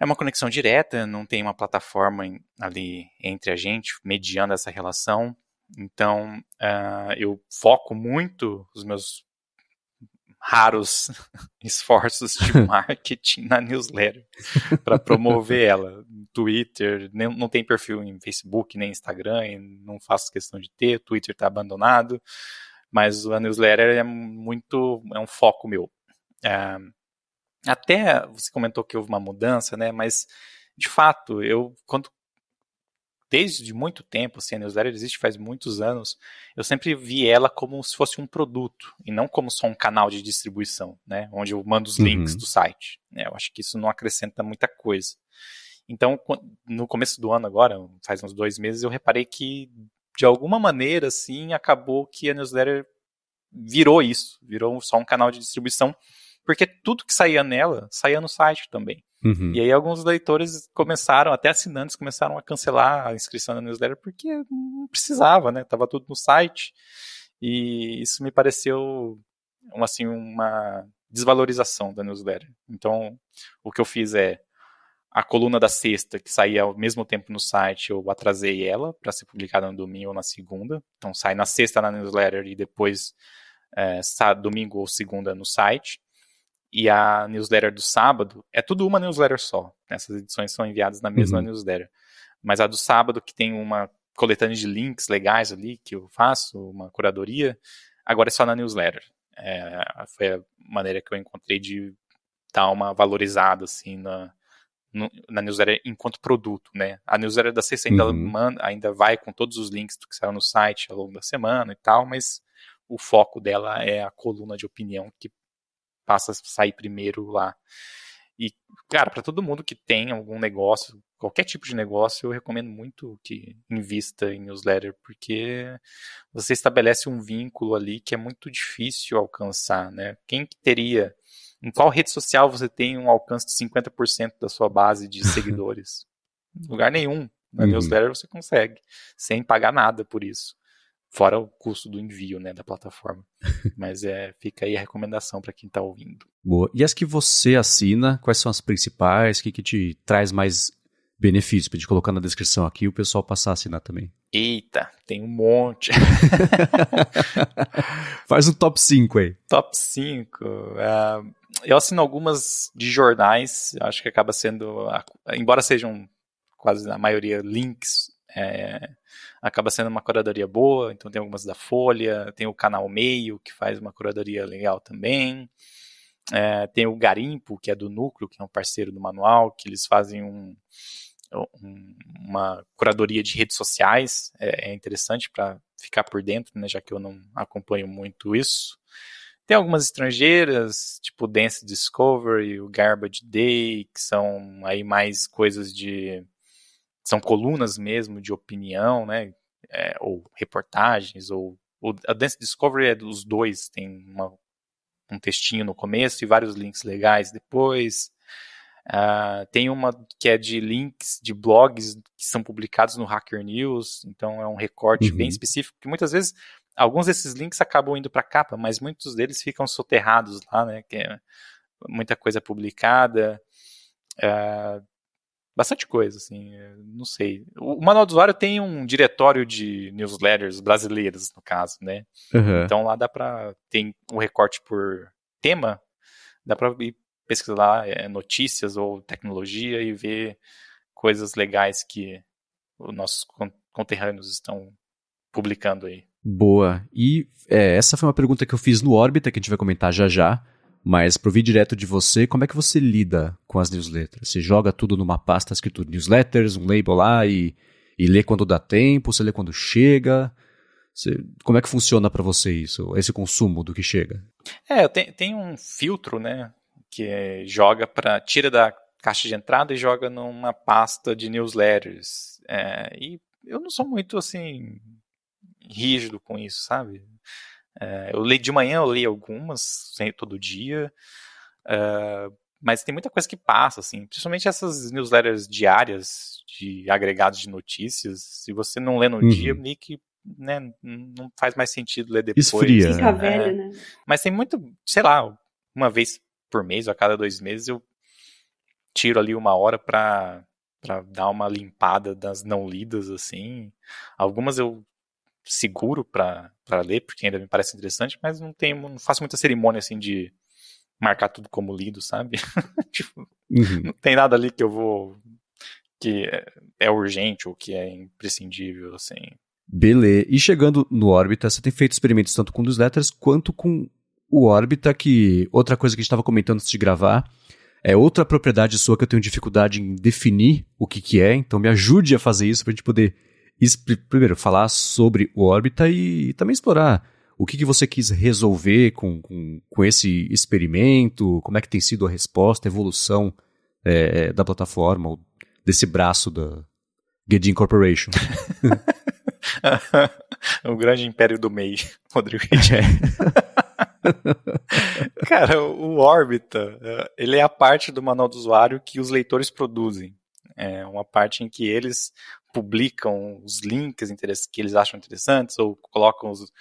é uma conexão direta, não tem uma plataforma ali entre a gente, mediando essa relação. Então, uh, eu foco muito os meus raros esforços de marketing na newsletter para promover ela. Twitter, nem, não tem perfil em Facebook nem Instagram, não faço questão de ter, Twitter está abandonado, mas a newsletter é muito, é um foco meu. Uh, até você comentou que houve uma mudança, né? Mas de fato, eu quando desde muito tempo, assim, a newsletter existe faz muitos anos, eu sempre vi ela como se fosse um produto e não como só um canal de distribuição, né? Onde eu mando os uhum. links do site. Né? Eu acho que isso não acrescenta muita coisa. Então, no começo do ano agora, faz uns dois meses, eu reparei que de alguma maneira, assim, acabou que a newsletter virou isso, virou só um canal de distribuição porque tudo que saía nela saía no site também. Uhum. E aí alguns leitores começaram, até assinantes começaram a cancelar a inscrição na newsletter porque não precisava, né? Tava tudo no site. E isso me pareceu assim uma desvalorização da newsletter. Então, o que eu fiz é a coluna da sexta, que saía ao mesmo tempo no site, eu atrasei ela para ser publicada no domingo ou na segunda. Então sai na sexta na newsletter e depois é, domingo ou segunda no site. E a newsletter do sábado é tudo uma newsletter só. Essas edições são enviadas na mesma uhum. newsletter. Mas a do sábado, que tem uma coletânea de links legais ali que eu faço, uma curadoria, agora é só na newsletter. É, foi a maneira que eu encontrei de dar uma valorizada assim na, no, na newsletter enquanto produto, né? A newsletter da CC ainda, uhum. manda, ainda vai com todos os links do que saiu no site ao longo da semana e tal, mas o foco dela é a coluna de opinião que passa a sair primeiro lá. E, cara, para todo mundo que tem algum negócio, qualquer tipo de negócio, eu recomendo muito que invista em newsletter, porque você estabelece um vínculo ali que é muito difícil alcançar, né? Quem que teria em qual rede social você tem um alcance de 50% da sua base de seguidores? lugar nenhum. Na uhum. newsletter você consegue, sem pagar nada por isso. Fora o custo do envio, né, da plataforma. Mas é, fica aí a recomendação para quem está ouvindo. Boa. E as que você assina, quais são as principais? O que, que te traz mais benefícios? Para gente colocar na descrição aqui o pessoal passar a assinar também. Eita, tem um monte. Faz um top 5 aí. Top 5. Uh, eu assino algumas de jornais, acho que acaba sendo, embora sejam quase a maioria links, é, acaba sendo uma curadoria boa, então tem algumas da Folha, tem o canal Meio, que faz uma curadoria legal também, é, tem o Garimpo, que é do Núcleo, que é um parceiro do manual, que eles fazem um, uma curadoria de redes sociais, é, é interessante para ficar por dentro, né, já que eu não acompanho muito isso. Tem algumas estrangeiras, tipo Dance Discovery, o Garbage Day, que são aí mais coisas de. são colunas mesmo de opinião, né? É, ou reportagens, ou, A Dance Discovery é dos dois, tem uma, um textinho no começo e vários links legais depois. Uh, tem uma que é de links de blogs que são publicados no Hacker News, então é um recorte uhum. bem específico, que muitas vezes alguns desses links acabam indo para a capa, mas muitos deles ficam soterrados lá, né? Que é muita coisa publicada. É, bastante coisa, assim, não sei. O, manual do usuário tem um diretório de newsletters brasileiras, no caso, né? Uhum. Então lá dá para tem um recorte por tema, dá para ir pesquisar lá é, notícias ou tecnologia e ver coisas legais que os nossos conterrâneos estão publicando aí. Boa. E é, essa foi uma pergunta que eu fiz no Orbita, que a gente vai comentar já já. Mas para ouvir direto de você, como é que você lida com as newsletters? Você joga tudo numa pasta escrito newsletters, um label lá e, e lê quando dá tempo, você lê quando chega? Você, como é que funciona para você isso, esse consumo do que chega? É, tem, tem um filtro, né, que é, joga para tira da caixa de entrada e joga numa pasta de newsletters. É, e eu não sou muito assim rígido com isso, sabe? É, eu leio de manhã, eu leio algumas, todo dia, é, mas tem muita coisa que passa, assim, principalmente essas newsletters diárias de agregados de notícias. Se você não lê no uhum. dia, meio que né, não faz mais sentido ler depois. Esfria. Fica velho, né? Mas tem muito, sei lá, uma vez por mês ou a cada dois meses eu tiro ali uma hora para para dar uma limpada das não lidas assim. Algumas eu seguro para ler, porque ainda me parece interessante, mas não tenho, não faço muita cerimônia assim de marcar tudo como lido, sabe? tipo, uhum. não tem nada ali que eu vou que é, é urgente ou que é imprescindível, assim. Beleza. E chegando no Orbita, você tem feito experimentos tanto com newsletters quanto com o Orbita, que outra coisa que a gente estava comentando antes de gravar, é outra propriedade sua que eu tenho dificuldade em definir o que, que é, então me ajude a fazer isso para a gente poder primeiro, falar sobre o órbita e, e também explorar o que, que você quis resolver com, com, com, esse experimento, como é que tem sido a resposta, a evolução é, da plataforma, desse braço da Gedin Corporation. o grande império do MEI, Rodrigo. É. Cara, o Orbita, ele é a parte do manual do usuário que os leitores produzem. É uma parte em que eles publicam os links que eles acham interessantes ou colocam os,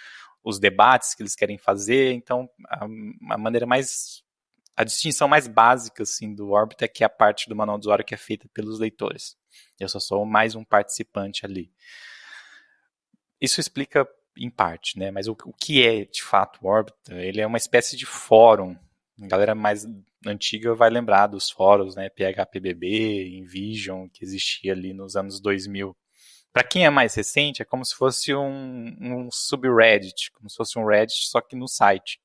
os debates que eles querem fazer. Então, a, a maneira mais a distinção mais básica assim, do Orbit é que é a parte do manual do usuário que é feita pelos leitores. Eu só sou mais um participante ali. Isso explica em parte, né? Mas o, o que é de fato o Orbit? Ele é uma espécie de fórum. A galera mais antiga vai lembrar dos fóruns, né? PHPBB, Envision, que existia ali nos anos 2000. Para quem é mais recente, é como se fosse um, um subreddit, como se fosse um Reddit, só que no site.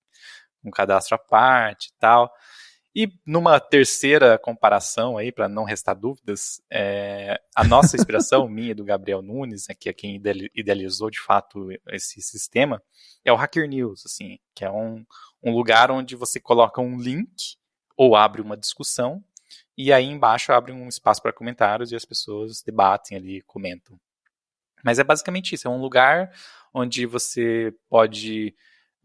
Um cadastro à parte e tal. E numa terceira comparação aí, para não restar dúvidas, é, a nossa inspiração, minha e do Gabriel Nunes, né, que é quem idealizou de fato esse sistema, é o Hacker News, assim, que é um, um lugar onde você coloca um link ou abre uma discussão e aí embaixo abre um espaço para comentários e as pessoas debatem ali, comentam. Mas é basicamente isso, é um lugar onde você pode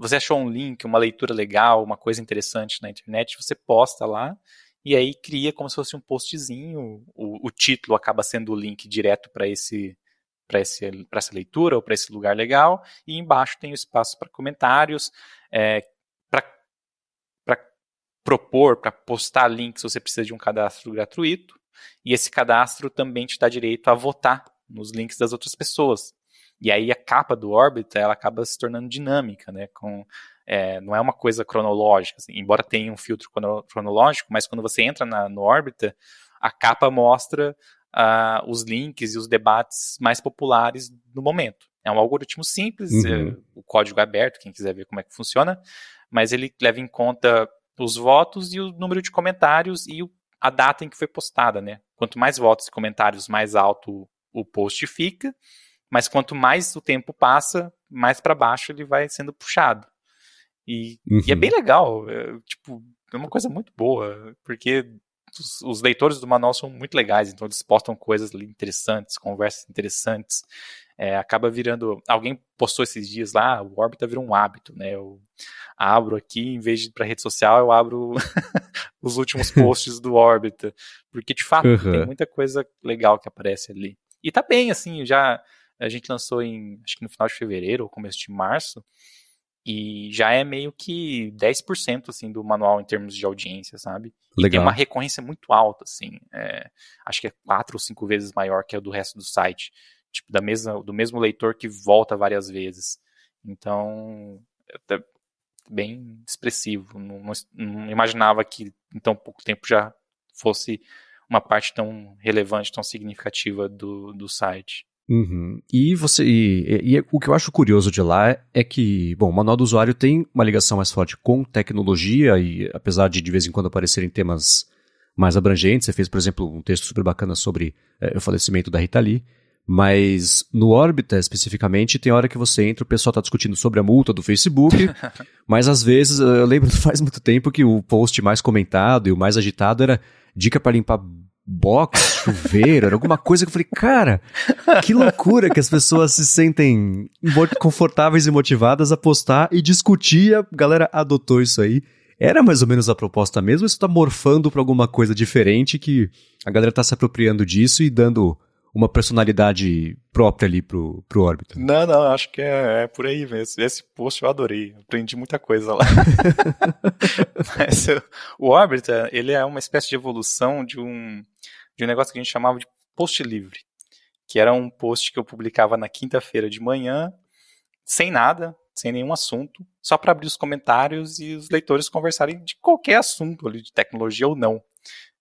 você achou um link, uma leitura legal, uma coisa interessante na internet, você posta lá e aí cria como se fosse um postzinho. O, o título acaba sendo o link direto para esse para essa leitura ou para esse lugar legal, e embaixo tem o espaço para comentários, é, para propor, para postar links, você precisa de um cadastro gratuito, e esse cadastro também te dá direito a votar nos links das outras pessoas. E aí a capa do Orbit ela acaba se tornando dinâmica, né? Com, é, não é uma coisa cronológica, assim, embora tenha um filtro cronológico, mas quando você entra na, no Orbit, a capa mostra uh, os links e os debates mais populares no momento. É um algoritmo simples, uhum. é, o código é aberto, quem quiser ver como é que funciona, mas ele leva em conta os votos e o número de comentários e o, a data em que foi postada, né? Quanto mais votos e comentários, mais alto o post fica, mas quanto mais o tempo passa, mais para baixo ele vai sendo puxado. E, uhum. e é bem legal, é, tipo, é uma coisa muito boa, porque os, os, leitores do manual são muito legais, então eles postam coisas interessantes, conversas interessantes. É, acaba virando. Alguém postou esses dias lá, o Orbita virou um hábito, né? Eu abro aqui, em vez de ir para rede social, eu abro os últimos posts do Orbita, porque de fato uhum. tem muita coisa legal que aparece ali. E tá bem, assim, já a gente lançou em, acho que no final de fevereiro ou começo de março, e já é meio que 10% assim do manual em termos de audiência, sabe? E Legal. tem uma recorrência muito alta, assim. É, acho que é quatro ou cinco vezes maior que a do resto do site. Tipo, da mesma, do mesmo leitor que volta várias vezes. Então, é bem expressivo. Não, não, não imaginava que em tão pouco tempo já fosse uma parte tão relevante, tão significativa do, do site. Uhum. E você e, e, o que eu acho curioso de lá é que, bom, o manual do usuário tem uma ligação mais forte com tecnologia e apesar de de vez em quando aparecerem temas mais abrangentes, você fez, por exemplo, um texto super bacana sobre é, o falecimento da Rita Lee, mas no Orbita especificamente tem hora que você entra, o pessoal está discutindo sobre a multa do Facebook, mas às vezes eu lembro faz muito tempo que o post mais comentado e o mais agitado era dica para limpar box, chuveiro, era alguma coisa que eu falei, cara, que loucura que as pessoas se sentem confortáveis e motivadas a postar e discutir, a galera adotou isso aí. Era mais ou menos a proposta mesmo, isso tá morfando para alguma coisa diferente que a galera tá se apropriando disso e dando uma personalidade própria ali pro, pro Orbita. Não, não, acho que é, é por aí mesmo. Esse post eu adorei, aprendi muita coisa lá. Mas o Orbita, ele é uma espécie de evolução de um, de um negócio que a gente chamava de post livre, que era um post que eu publicava na quinta-feira de manhã, sem nada, sem nenhum assunto, só para abrir os comentários e os leitores conversarem de qualquer assunto ali, de tecnologia ou não.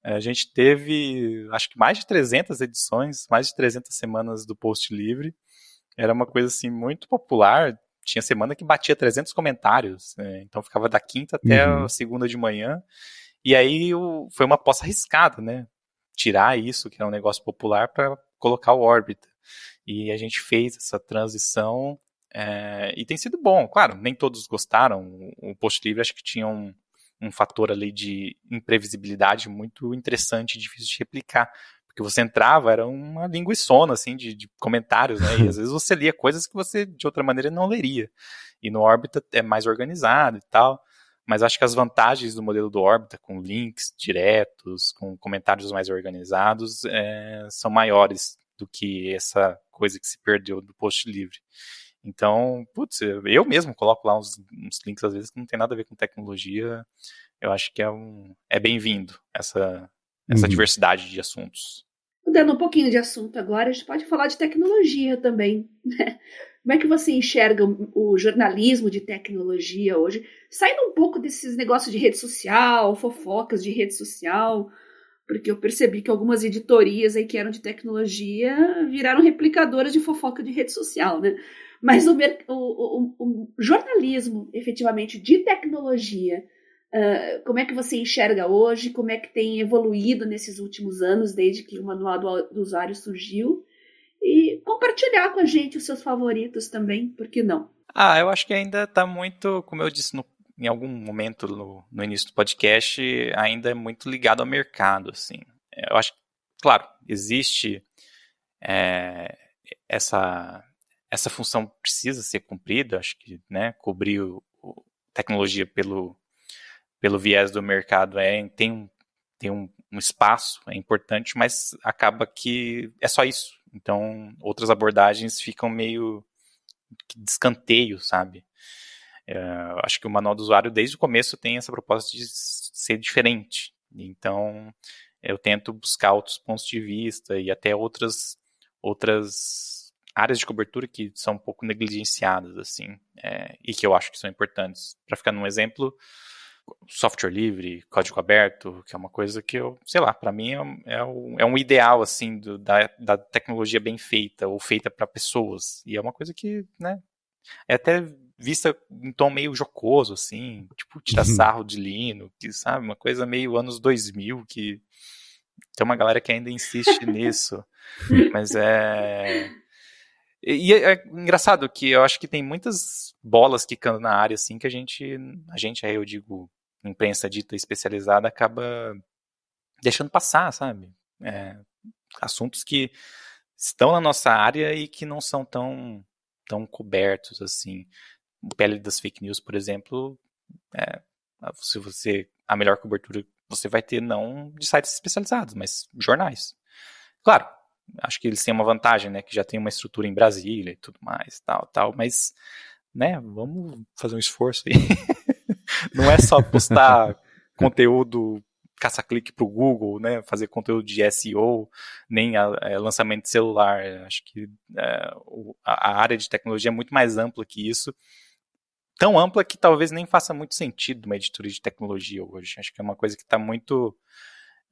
A gente teve, acho que mais de 300 edições, mais de 300 semanas do Post Livre. Era uma coisa assim muito popular. Tinha semana que batia 300 comentários, né? então ficava da quinta até uhum. a segunda de manhã. E aí o, foi uma aposta arriscada, né? Tirar isso, que era um negócio popular, para colocar o órbita. E a gente fez essa transição é, e tem sido bom. Claro, nem todos gostaram. O Post Livre acho que tinha um, um fator ali de imprevisibilidade muito interessante e difícil de replicar. Porque você entrava, era uma linguiçona, assim, de, de comentários, né? E às vezes você lia coisas que você, de outra maneira, não leria. E no Orbita é mais organizado e tal. Mas acho que as vantagens do modelo do Orbita, com links diretos, com comentários mais organizados, é, são maiores do que essa coisa que se perdeu do post livre. Então, putz, eu mesmo coloco lá uns, uns, links às vezes que não tem nada a ver com tecnologia. eu acho que é, um, é bem-vindo essa, essa uhum. diversidade de assuntos. Mudando um pouquinho de assunto agora, a gente pode falar de tecnologia também. Né? Como é que você enxerga o jornalismo de tecnologia hoje? Saindo um pouco desses negócios de rede social, fofocas de rede social, porque eu percebi que algumas editorias aí que eram de tecnologia viraram replicadoras de fofoca de rede social, né? Mas o, o, o, o jornalismo, efetivamente, de tecnologia, uh, como é que você enxerga hoje? Como é que tem evoluído nesses últimos anos, desde que o Manual do, do Usuário surgiu? E compartilhar com a gente os seus favoritos também, por que não? Ah, eu acho que ainda está muito, como eu disse no, em algum momento no, no, início do podcast, ainda é muito ligado ao mercado, assim. Eu acho, claro, existe é, essa essa função precisa ser cumprida, acho que, né, cobrir o, o tecnologia pelo pelo viés do mercado é tem um tem um, um espaço é importante, mas acaba que é só isso, então, outras abordagens ficam meio de escanteio, sabe? É, acho que o manual do usuário, desde o começo, tem essa proposta de ser diferente. Então, eu tento buscar outros pontos de vista e até outras, outras áreas de cobertura que são um pouco negligenciadas, assim, é, e que eu acho que são importantes. Para ficar num exemplo, software livre, código aberto, que é uma coisa que eu, sei lá, para mim é, é, um, é um ideal, assim, do, da, da tecnologia bem feita, ou feita para pessoas. E é uma coisa que, né, é até vista em tom meio jocoso, assim, tipo, tirar uhum. sarro de Lino, que, sabe, uma coisa meio anos 2000, que tem uma galera que ainda insiste nisso, mas é... E é, é, engraçado que eu acho que tem muitas bolas quicando na área, assim, que a gente, a gente aí eu digo, imprensa dita especializada acaba deixando passar, sabe? É, assuntos que estão na nossa área e que não são tão, tão cobertos assim. O pele das fake news, por exemplo, é, se você a melhor cobertura você vai ter não de sites especializados, mas jornais. Claro, acho que eles têm uma vantagem, né, que já tem uma estrutura em Brasília e tudo mais, tal, tal, mas, né, vamos fazer um esforço aí. Não é só postar conteúdo caça-clique para o Google, né, fazer conteúdo de SEO, nem a, é, lançamento de celular. Acho que é, a, a área de tecnologia é muito mais ampla que isso. Tão ampla que talvez nem faça muito sentido uma editoria de tecnologia hoje. Acho que é uma coisa que está muito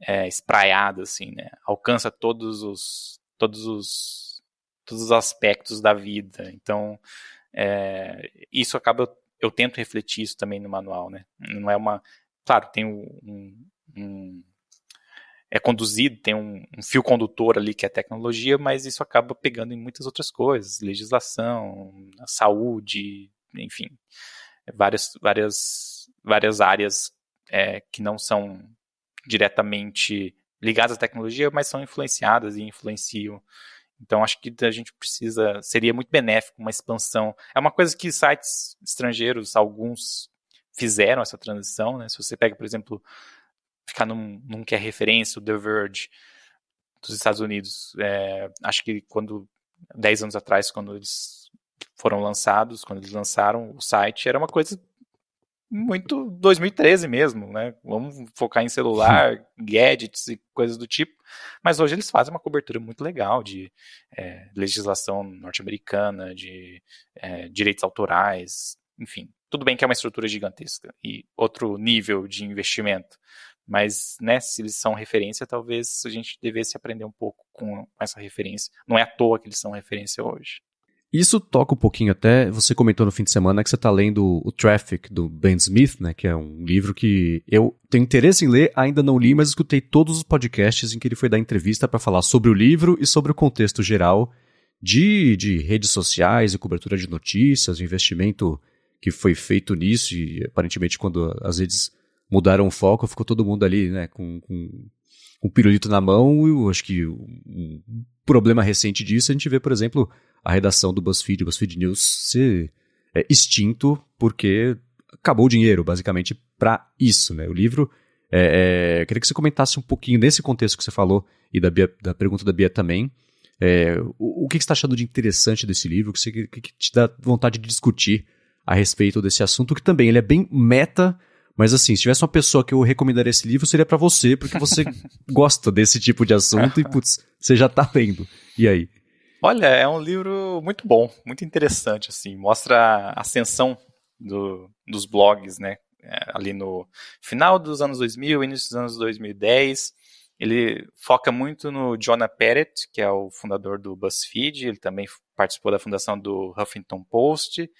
é, espraiada, assim, né? Alcança todos os, todos os, todos os aspectos da vida. Então, é, isso acaba eu tento refletir isso também no manual, né? Não é uma. Claro, tem um. um é conduzido, tem um, um, fio condutor ali que é tecnologia, mas isso acaba pegando em muitas outras coisas, legislação, saúde, enfim, várias, várias, várias áreas é, que não são diretamente ligadas à tecnologia, mas são influenciadas e influenciam então acho que a gente precisa, seria muito benéfico uma expansão. É uma coisa que sites estrangeiros, alguns fizeram essa transição, né? Se você pega, por exemplo, ficar num, num que é referência, o The Verge dos Estados Unidos, é, acho que quando 10 anos atrás, quando eles foram lançados, quando eles lançaram o site, era uma coisa muito 2013 mesmo, né? Vamos focar em celular, gadgets e coisas do tipo. Mas hoje eles fazem uma cobertura muito legal de é, legislação norte-americana, de é, direitos autorais, enfim. Tudo bem que é uma estrutura gigantesca e outro nível de investimento. Mas, né, se eles são referência, talvez a gente devesse aprender um pouco com essa referência. Não é à toa que eles são referência hoje. Isso toca um pouquinho até, você comentou no fim de semana que você está lendo o Traffic, do Ben Smith, né, que é um livro que eu tenho interesse em ler, ainda não li, mas escutei todos os podcasts em que ele foi dar entrevista para falar sobre o livro e sobre o contexto geral de, de redes sociais e cobertura de notícias, o investimento que foi feito nisso e aparentemente quando as redes mudaram o foco, ficou todo mundo ali, né, com, com um pirulito na mão e eu acho que um problema recente disso a gente vê, por exemplo, a redação do BuzzFeed, BuzzFeed News, ser é, extinto porque acabou o dinheiro, basicamente, para isso. Né? O livro, é, é, queria que você comentasse um pouquinho nesse contexto que você falou e da, Bia, da pergunta da Bia também. É, o, o, que você está achando de interessante desse livro? O que, você, que, que te dá vontade de discutir a respeito desse assunto, que também ele é bem meta, Mas assim, se tivesse uma pessoa que eu recomendaria esse livro, seria para você, porque você gosta desse tipo de assunto e, putz, você já tá lendo. E aí? Olha, é um livro muito bom, muito interessante, assim, mostra a ascensão do, dos blogs, né, é, ali no final dos anos 2000, início dos anos 2010, ele foca muito no Jonah Pettit, que é o fundador do BuzzFeed, ele também participou da fundação do Huffington Post,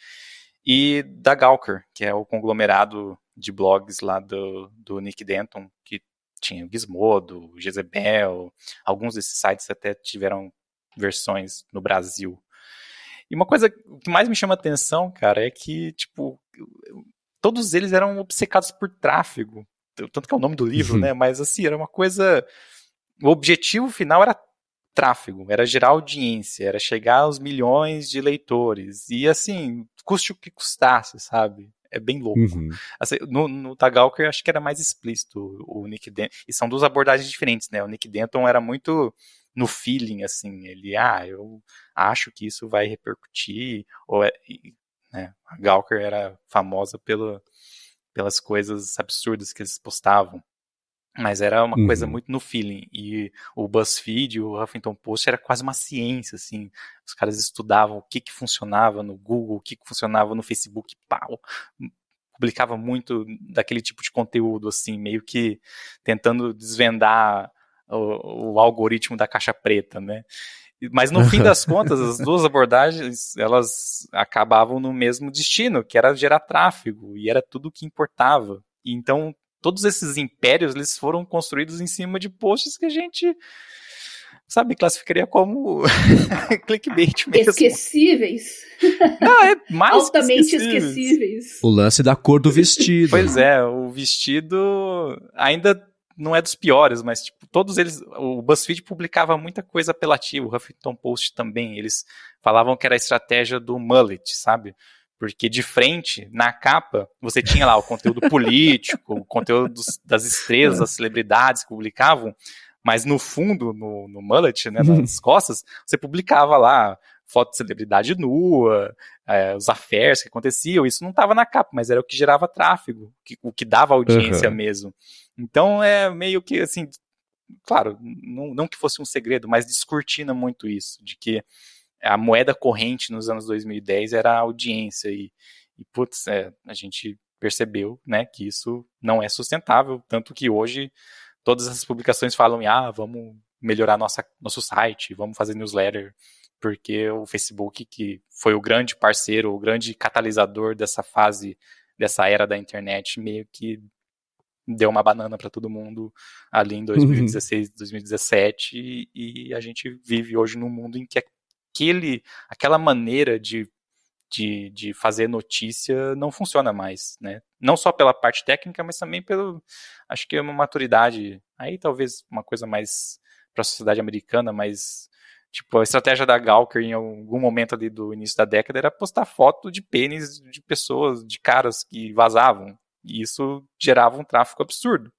e da Gawker, que é o conglomerado de blogs lá do, do Nick Denton, que tinha o Gizmodo, Jezebel, alguns desses sites até tiveram versões no Brasil. E uma coisa que mais me chama atenção, cara, é que, tipo, todos eles eram obcecados por tráfego. Tanto que é o nome do livro, uhum. né? Mas, assim, era uma coisa. O objetivo final era tráfego, era gerar audiência, era chegar aos milhões de leitores. E, assim, custe o que custasse, sabe? É bem louco. Uhum. Assim, no, no Tagalker, eu acho que era mais explícito o Nick Denton. E são duas abordagens diferentes, né? O Nick Denton era muito no feeling, assim, ele, ah, eu acho que isso vai repercutir, ou é, né, a Gawker era famosa pela, pelas coisas absurdas que eles postavam, mas era uma uhum. coisa muito no feeling, e o BuzzFeed, o Huffington Post era quase uma ciência, assim, os caras estudavam o que que funcionava no Google, o que que funcionava no Facebook, pau, publicava muito daquele tipo de conteúdo, assim, meio que tentando desvendar o, o algoritmo da caixa preta, né? Mas no fim das contas, as duas abordagens, elas acabavam no mesmo destino, que era gerar tráfego, e era tudo o que importava. E então, todos esses impérios, eles foram construídos em cima de posts que a gente, sabe, classificaria como clickbait mesmo. Esquecíveis. Não, é mais Altamente esquecíveis. esquecíveis. O lance da cor do vestido. Pois é, o vestido ainda não é dos piores, mas tipo, todos eles, o BuzzFeed publicava muita coisa apelativa, o Huffington Post também, eles falavam que era a estratégia do mullet, sabe? Porque de frente, na capa, você tinha lá o conteúdo político, o conteúdo dos, das estrelas, das celebridades que publicavam, mas no fundo, no, no mullet, né, nas costas, você publicava lá foto de celebridade nua, é, os affairs que aconteciam, isso não estava na capa, mas era o que gerava tráfego, que, o que dava audiência uhum. mesmo. Então é meio que assim, claro, não, não que fosse um segredo, mas descortina muito isso, de que a moeda corrente nos anos 2010 era a audiência e, e putz, é, a gente percebeu, né, que isso não é sustentável, tanto que hoje todas as publicações falam, ah, vamos melhorar nossa, nosso site, vamos fazer newsletter, porque o Facebook, que foi o grande parceiro, o grande catalisador dessa fase, dessa era da internet, meio que deu uma banana para todo mundo ali em 2016, uhum. 2017 e, e, a gente vive hoje num mundo em que aquele, aquela maneira de, de, de fazer notícia não funciona mais, né? Não só pela parte técnica, mas também pelo, acho que é uma maturidade, aí talvez uma coisa mais para a sociedade americana, mas Tipo, a estratégia da Gawker em algum momento ali do início da década era postar foto de pênis de pessoas, de caras que vazavam. E isso gerava um tráfico absurdo.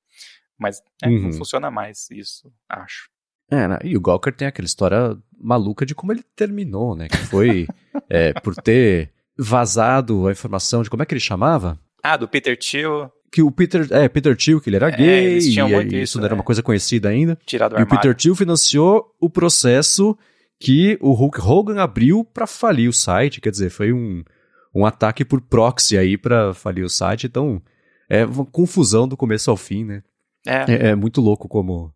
Mas né, uhum. não funciona mais isso, acho. É, né? e o Gawker tem aquela história maluca de como ele terminou, né? Que foi é, por ter vazado a informação de como é que ele chamava? Ah, do Peter Thiel. Que o Peter, é, Peter Thiel, que ele era é, gay, e isso, isso era uma coisa conhecida ainda. Tirado e o Peter Thiel financiou o processo que o Hulk Hogan abriu para falir o site, quer dizer, foi um, um ataque por proxy aí para falir o site, então é uma confusão do começo ao fim, né? É. é, é muito louco como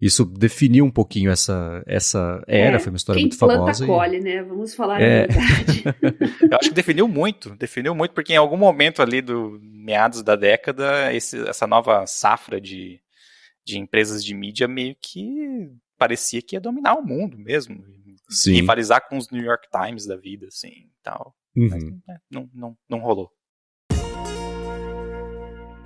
isso definiu um pouquinho essa, essa era, é, foi uma história muito famosa. Quem planta colhe, né? Vamos falar é. a verdade. Eu acho que definiu muito, definiu muito, porque em algum momento ali do meados da década, esse, essa nova safra de, de empresas de mídia meio que parecia que ia dominar o mundo mesmo. Sim. Rivalizar com os New York Times da vida, assim, tal. Uhum. Mas é, não, não, não rolou.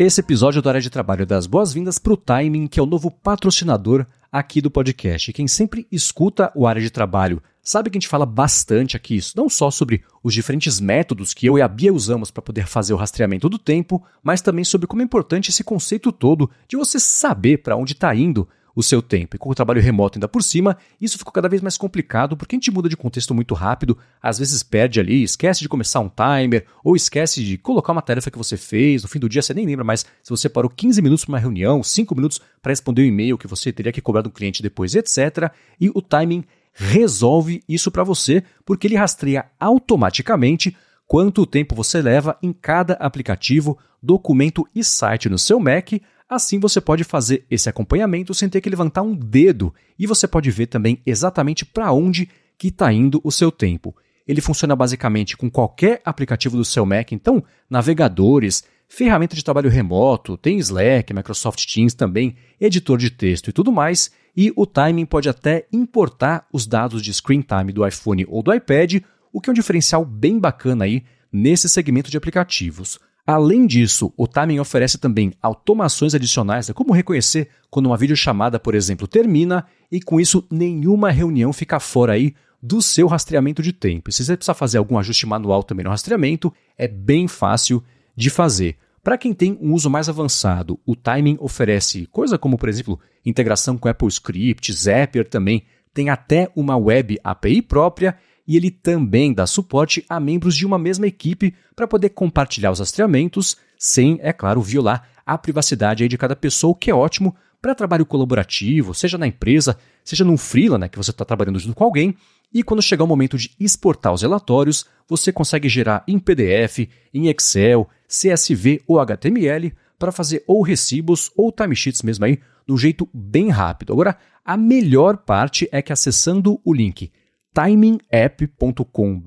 Esse episódio do Área de Trabalho das boas-vindas para o Timing, que é o novo patrocinador aqui do podcast. Quem sempre escuta o Área de Trabalho sabe que a gente fala bastante aqui, isso não só sobre os diferentes métodos que eu e a Bia usamos para poder fazer o rastreamento do tempo, mas também sobre como é importante esse conceito todo de você saber para onde está indo o seu tempo. E com o trabalho remoto ainda por cima, isso ficou cada vez mais complicado porque a gente muda de contexto muito rápido, às vezes perde ali, esquece de começar um timer ou esquece de colocar uma tarefa que você fez, no fim do dia você nem lembra mais se você parou 15 minutos para uma reunião, 5 minutos para responder um e-mail que você teria que cobrar do cliente depois, etc. E o timing resolve isso para você porque ele rastreia automaticamente quanto tempo você leva em cada aplicativo, documento e site no seu Mac Assim você pode fazer esse acompanhamento sem ter que levantar um dedo e você pode ver também exatamente para onde que está indo o seu tempo. Ele funciona basicamente com qualquer aplicativo do seu Mac, então navegadores, ferramenta de trabalho remoto, tem Slack, Microsoft Teams também, editor de texto e tudo mais, e o timing pode até importar os dados de screen time do iPhone ou do iPad, o que é um diferencial bem bacana aí nesse segmento de aplicativos. Além disso, o Timing oferece também automações adicionais, é como reconhecer quando uma videochamada, por exemplo, termina e com isso nenhuma reunião fica fora aí do seu rastreamento de tempo. Se você precisar fazer algum ajuste manual também no rastreamento, é bem fácil de fazer. Para quem tem um uso mais avançado, o Timing oferece coisa como, por exemplo, integração com Apple Script, Zapier também, tem até uma web API própria e ele também dá suporte a membros de uma mesma equipe para poder compartilhar os rastreamentos, sem, é claro, violar a privacidade de cada pessoa, o que é ótimo para trabalho colaborativo, seja na empresa, seja num freela, né, que você está trabalhando junto com alguém, e quando chegar o momento de exportar os relatórios, você consegue gerar em PDF, em Excel, CSV ou HTML para fazer ou recibos ou timesheets mesmo aí, de um jeito bem rápido. Agora, a melhor parte é que acessando o link timingapp.com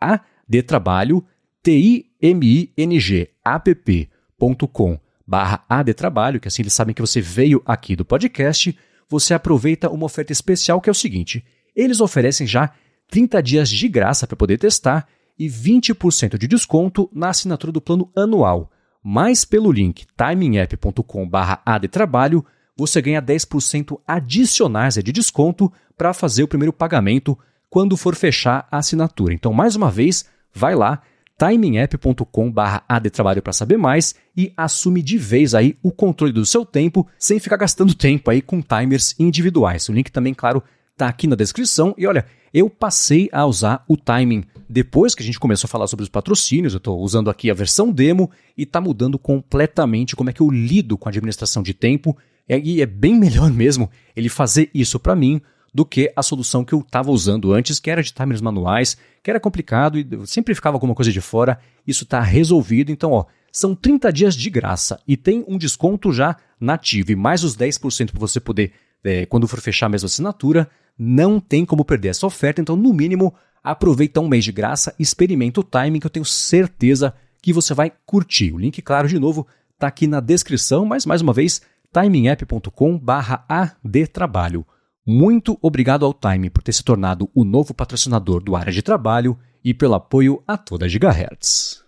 a de trabalho, T-I-M-I-N-G app.com barra A de trabalho, que assim eles sabem que você veio aqui do podcast, você aproveita uma oferta especial que é o seguinte, eles oferecem já 30 dias de graça para poder testar e 20% de desconto na assinatura do plano anual. Mas pelo link timingapp.com barra A de trabalho, você ganha 10% adicionais de desconto para fazer o primeiro pagamento quando for fechar a assinatura. Então, mais uma vez, vai lá, timingapp.com.br adtrabalho para saber mais e assume de vez aí o controle do seu tempo sem ficar gastando tempo aí com timers individuais. O link também, claro, está aqui na descrição. E olha, eu passei a usar o timing depois que a gente começou a falar sobre os patrocínios. Eu estou usando aqui a versão demo e está mudando completamente como é que eu lido com a administração de tempo. E é bem melhor mesmo ele fazer isso para mim do que a solução que eu estava usando antes, que era de timers manuais, que era complicado e sempre ficava alguma coisa de fora. Isso está resolvido. Então, ó, são 30 dias de graça e tem um desconto já nativo e mais os 10% para você poder, é, quando for fechar a mesma assinatura, não tem como perder essa oferta. Então, no mínimo, aproveita um mês de graça, experimenta o timing que eu tenho certeza que você vai curtir. O link, claro, de novo, está aqui na descrição, mas mais uma vez, timingapp.com/adtrabalho. Muito obrigado ao Time por ter se tornado o novo patrocinador do Área de Trabalho e pelo apoio a toda a Gigahertz.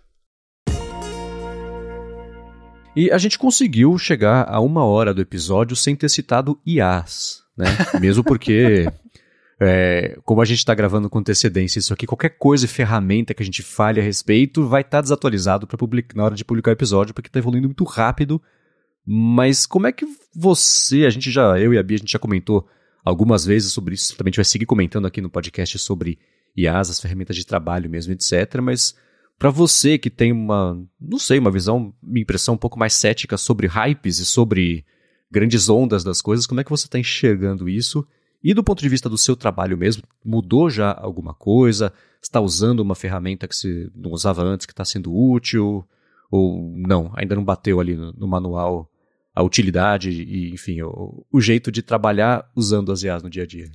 E a gente conseguiu chegar a uma hora do episódio sem ter citado IAs, né? Mesmo porque, é, como a gente está gravando com antecedência isso aqui, qualquer coisa e ferramenta que a gente fale a respeito vai estar tá desatualizado para na hora de publicar o episódio, porque está evoluindo muito rápido. Mas como é que você, a gente já, eu e a Bia, a gente já comentou algumas vezes sobre isso. Também a gente vai seguir comentando aqui no podcast sobre IAs, as ferramentas de trabalho mesmo, etc. Mas para você que tem uma, não sei, uma visão, minha impressão um pouco mais cética sobre hypes e sobre grandes ondas das coisas, como é que você está enxergando isso? E do ponto de vista do seu trabalho mesmo, mudou já alguma coisa? Está usando uma ferramenta que você não usava antes, que está sendo útil? Ou não, ainda não bateu ali no, no manual a utilidade e, enfim, o, o jeito de trabalhar usando as IAs no dia a dia?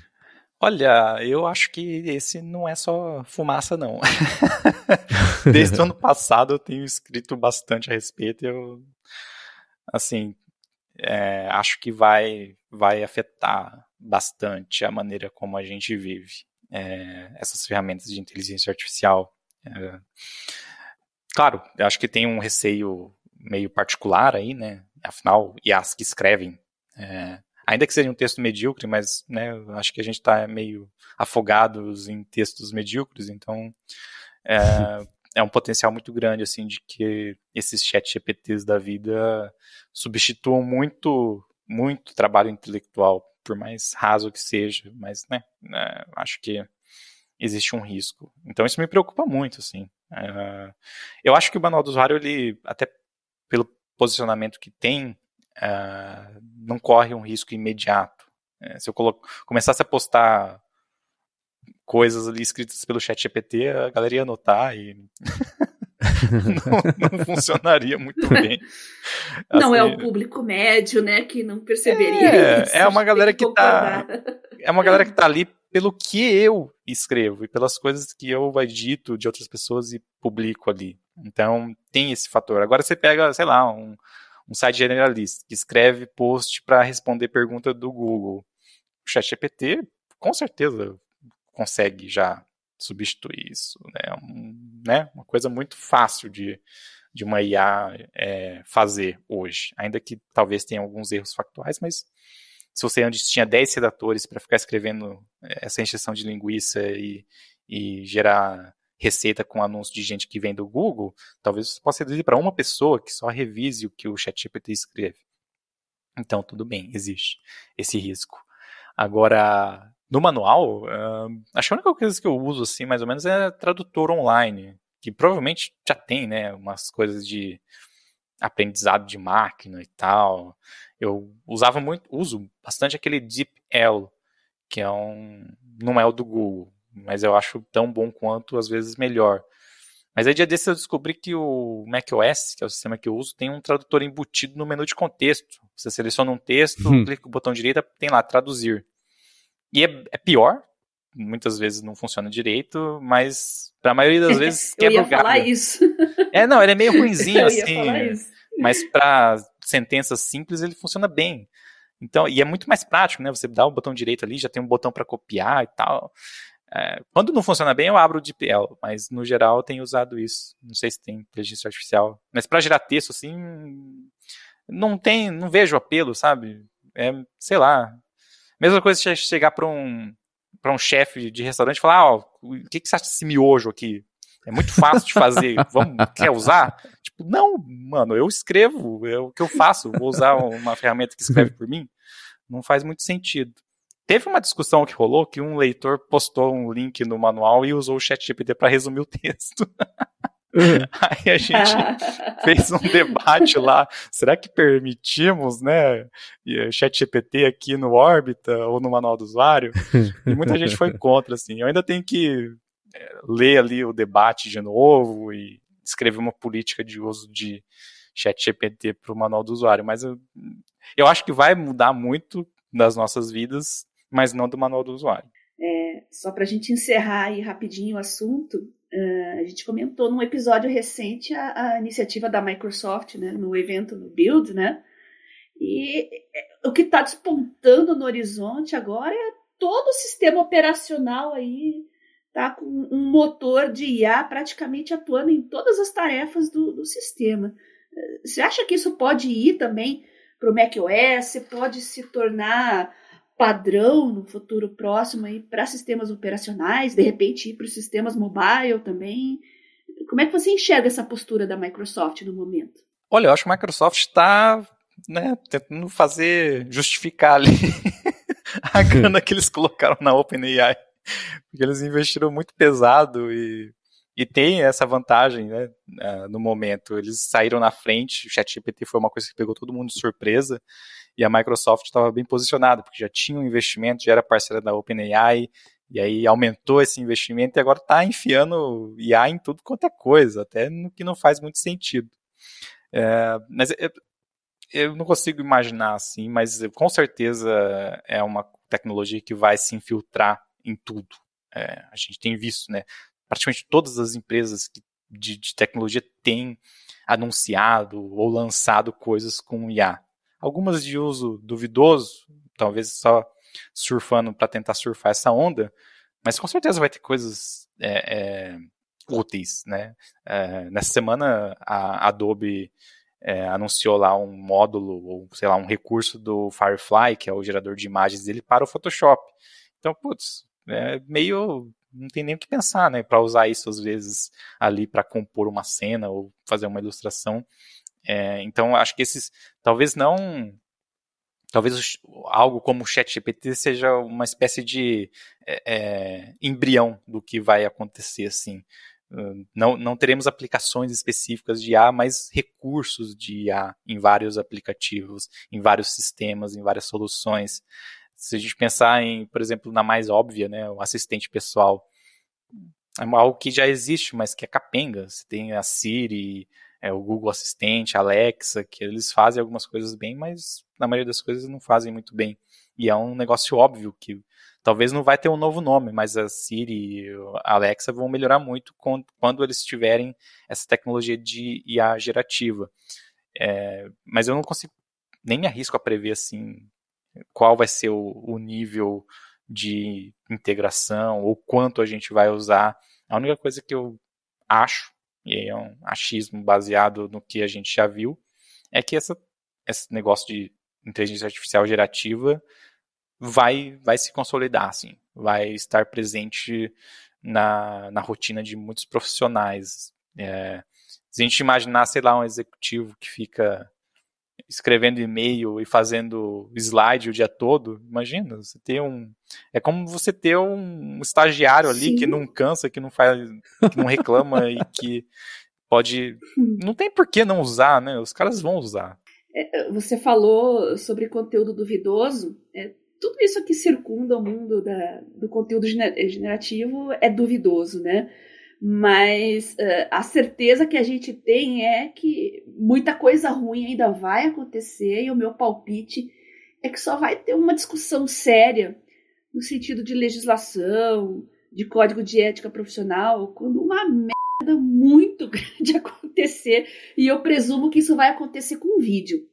Olha, eu acho que esse não é só fumaça, não. Desde o ano passado eu tenho escrito bastante a respeito eu, assim, é, acho que vai, vai afetar bastante a maneira como a gente vive é, essas ferramentas de inteligência artificial. É, claro, eu acho que tem um receio meio particular aí, né? Afinal, IAs que escrevem, é, ainda que seja um texto medíocre, mas né, acho que a gente está meio afogados em textos medíocres, então é, é, um potencial muito grande assim de que esses chat GPTs da vida substituam muito muito trabalho intelectual, por mais raso que seja, mas, né, né acho que existe um risco. Então isso me preocupa muito, assim. Uh, eu acho que o manual do usuário, ele, até pelo posicionamento que tem, uh, não corre um risco imediato. Uh, se eu começasse a postar coisas ali escritas pelo chat GPT, a galera ia notar e não, não, funcionaria muito bem. Não é assim, o público médio, né, que não perceberia é, isso. É uma galera que, que tá é uma galera que tá ali pelo que eu escrevo e pelas coisas que eu edito de outras pessoas e publico ali. Então, tem esse fator. Agora você pega, sei lá, um, um site generalista que escreve post para responder pergunta do Google. O ChatGPT, com certeza, consegue já substituir isso. Né? Um, né? Uma coisa muito fácil de, de uma IA é, fazer hoje. Ainda que talvez tenha alguns erros factuais, mas se você antes tinha 10 redatores para ficar escrevendo é, essa injeção de linguiça e, e gerar receita com anúncio de gente que vem do Google, talvez você possa reduzir para uma pessoa que só revise o que o ChatGPT escreve. Então, tudo bem, existe esse risco. Agora, no manual, uh, acho que a única coisa que eu uso, assim, mais ou menos, é tradutor online, que provavelmente já tem, né, umas coisas de aprendizado de máquina e tal. Eu usava muito, uso bastante aquele DeepL, que é um, não é o do Google, mas eu acho tão bom quanto, às vezes melhor. Mas aí dia desses eu descobri que o macOS, que é o sistema que eu uso, tem um tradutor embutido no menu de contexto. Você seleciona um texto, hum. clica o botão direito, tem lá traduzir. E é, é pior, muitas vezes não funciona direito, mas para a maioria das vezes quebra o galho. Eu ia falar isso. É, não, ele é meio ruinzinho eu assim. Ia falar isso. Mas para sentenças simples ele funciona bem. Então, e é muito mais prático, né? Você dá o botão direito ali, já tem um botão para copiar e tal. É, quando não funciona bem, eu abro o DPL, mas no geral eu tenho usado isso. Não sei se tem inteligência artificial, mas para gerar texto assim, não tem, não vejo apelo, sabe? É, sei lá, Mesma coisa se chegar para um para um chefe de restaurante e falar, ó, oh, o que, que você acha desse miojo aqui? É muito fácil de fazer. Vamos, quer usar? Tipo, não, mano, eu escrevo, é o que eu faço. Vou usar uma ferramenta que escreve por mim? Não faz muito sentido. Teve uma discussão que rolou que um leitor postou um link no manual e usou o ChatGPT para resumir o texto. Uhum. Aí a gente fez um debate lá. Será que permitimos, né, chat GPT aqui no Orbita ou no manual do usuário? E muita gente foi contra, assim. Eu ainda tenho que é, ler ali o debate de novo e escrever uma política de uso de chat GPT para o manual do usuário. Mas eu, eu acho que vai mudar muito das nossas vidas, mas não do manual do usuário. É, só para a gente encerrar aí rapidinho o assunto, Uh, a gente comentou num episódio recente a, a, iniciativa da Microsoft, né, no evento no Build, né? E é, o que está despontando no horizonte agora é todo o sistema operacional aí tá com um motor de IA praticamente atuando em todas as tarefas do, do sistema. Você acha que isso pode ir também para o macOS? Pode se tornar padrão no futuro próximo aí para sistemas operacionais, de repente ir para os sistemas mobile também. Como é que você enxerga essa postura da Microsoft no momento? Olha, eu acho que a Microsoft está né, tentando fazer, justificar ali a grana que eles colocaram na OpenAI. Porque eles investiram muito pesado e, e tem essa vantagem né, no momento. Eles saíram na frente, o ChatGPT foi uma coisa que pegou todo mundo de surpresa e a Microsoft estava bem posicionada, porque já tinha um investimento, já era parceira da OpenAI, e aí aumentou esse investimento e agora está enfiando IA em tudo quanto é coisa, até no que não faz muito sentido. É, mas eu, eu, não consigo imaginar assim, mas com certeza é uma tecnologia que vai se infiltrar em tudo. É, a gente tem visto, né? Praticamente todas as empresas que, de, de tecnologia têm anunciado ou lançado coisas com IA algumas de uso duvidoso, talvez só surfando para tentar surfar essa onda, mas com certeza vai ter coisas é, é, úteis, né? É, nessa semana a Adobe é, anunciou lá um módulo ou sei lá um recurso do Firefly, que é o gerador de imagens dele para o Photoshop. Então, putz, é meio não tem nem o que pensar, né? Para usar isso às vezes ali para compor uma cena ou fazer uma ilustração. É, então, acho que esses, talvez não talvez algo como o ChatGPT seja uma espécie de é, é, embrião do que vai acontecer assim. Não, não teremos aplicações específicas de IA, mas recursos de IA em vários aplicativos, em vários sistemas, em várias soluções. Se a gente pensar em, por exemplo, na mais óbvia, né, o assistente pessoal, é algo que já existe, mas que é capenga. Você tem a Siri, é, o Google Assistente, Alexa, que eles fazem algumas coisas bem, mas na maioria das coisas não fazem muito bem. E é um negócio óbvio que talvez não vai ter um novo nome, mas a Siri e a Alexa vão melhorar muito quando eles tiverem essa tecnologia de IA gerativa. É, mas eu não consigo, nem me arrisco a prever assim qual vai ser o, o nível de integração ou quanto a gente vai usar. A única coisa que eu acho e é um achismo baseado no que a gente já viu, é que essa, esse negócio de inteligência artificial gerativa vai, vai se consolidar, assim, vai estar presente na, na rotina de muitos profissionais. É, se a gente imaginar, sei lá, um executivo que fica escrevendo e-mail e fazendo slide o dia todo, imagina, você ter um. É como você ter um estagiário ali Sim. que não cansa, que não faz, que não reclama e que pode. Não tem por que não usar, né? Os caras vão usar. É, você falou sobre conteúdo duvidoso. É, tudo isso que circunda o mundo da, do conteúdo generativo é duvidoso, né? Mas uh, a certeza que a gente tem é que muita coisa ruim ainda vai acontecer e o meu palpite é que só vai ter uma discussão séria no sentido de legislação, de código de ética profissional, quando uma merda muito grande acontecer e eu presumo que isso vai acontecer com vídeo.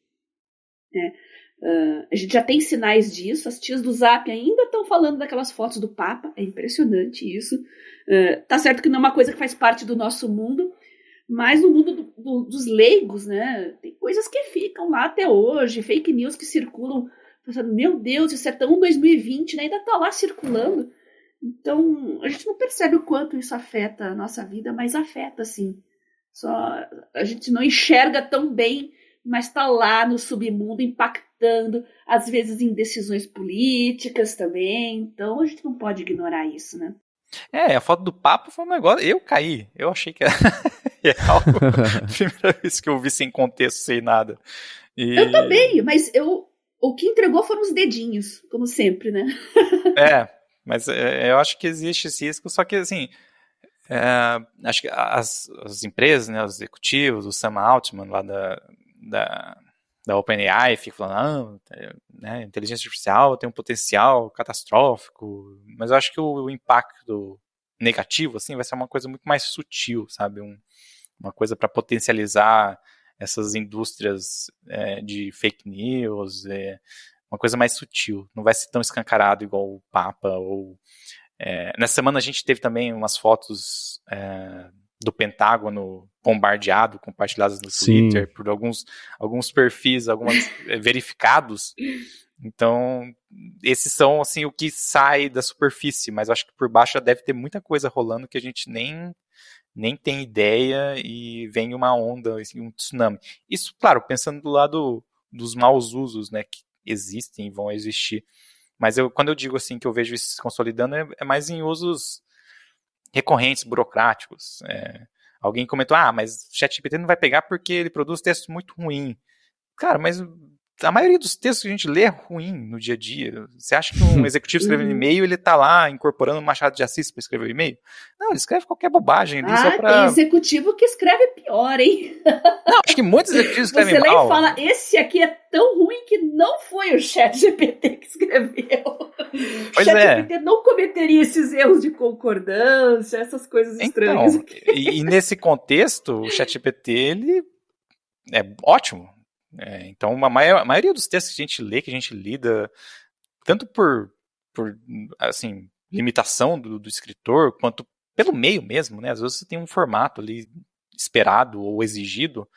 Né? Uh, a gente já tem sinais disso, as tias do Zap ainda estão falando daquelas fotos do Papa, é impressionante isso. Uh, tá certo que não é uma coisa que faz parte do nosso mundo, mas no mundo do, do, dos leigos, né, tem coisas que ficam lá até hoje, fake news que circulam, pensando, meu Deus, isso é tão 2020, né, ainda tá lá circulando. Então, a gente não percebe o quanto isso afeta a nossa vida, mas afeta sim. Só a gente não enxerga tão bem mas está lá no submundo impactando, às vezes em decisões políticas também. Então a gente não pode ignorar isso, né? É, a foto do Papa foi um negócio. Eu caí. Eu achei que era real. Primeira vez que eu vi sem contexto, sem nada. E... Eu também, mas eu, o que entregou foram os dedinhos, como sempre, né? é, mas é, eu acho que existe esse risco, só que assim. É, acho que as, as empresas, né, os executivos, o Sam Altman lá da, da, da OpenAI fica falando, ah, né, inteligência artificial tem um potencial catastrófico, mas eu acho que o, o, impacto negativo assim vai ser uma coisa muito mais sutil, sabe, um, uma coisa para potencializar essas indústrias é, de fake news, é, uma coisa mais sutil, não vai ser tão escancarado igual o Papa ou é, nessa semana a gente teve também umas fotos é, do Pentágono bombardeado, compartilhadas no Sim. Twitter por alguns, alguns perfis, alguns eh, verificados. Então, esses são assim o que sai da superfície, mas acho que por baixo já deve ter muita coisa rolando que a gente nem nem tem ideia e vem uma onda, assim, um tsunami. Isso, claro, pensando do lado dos maus usos, né, que existem e vão existir. Mas eu, quando eu digo assim que eu vejo isso se consolidando, é, é mais em usos recorrentes, burocráticos. É, alguém comentou, ah, mas o ChatGPT não vai pegar porque ele produz textos muito ruins. Cara, mas a maioria dos textos que a gente lê é ruim no dia a dia. Você acha que um executivo escrevendo uhum. e-mail, ele tá lá incorporando um Machado de Assis para escrever o e-mail? Não, ele escreve qualquer bobagem ali ah, só pra... tem executivo que esceve pior, hein? Não, acho que muitos executivos escrevem Você mal. Você fala, esse aqui é tão ruim que não foi o chat GPT que escreveu. Pois o chat é. GPT não cometeria esses erros de concordância, essas coisas então, estranhas. Então, e, e nesse contexto, o chat GPT, ele é ótimo é, então, a, a maioria dos textos que a gente lê, que a gente lida, tanto por, por assim, limitação do, do escritor, quanto pelo meio mesmo, né? Às vezes você tem um formato ali esperado ou exigido,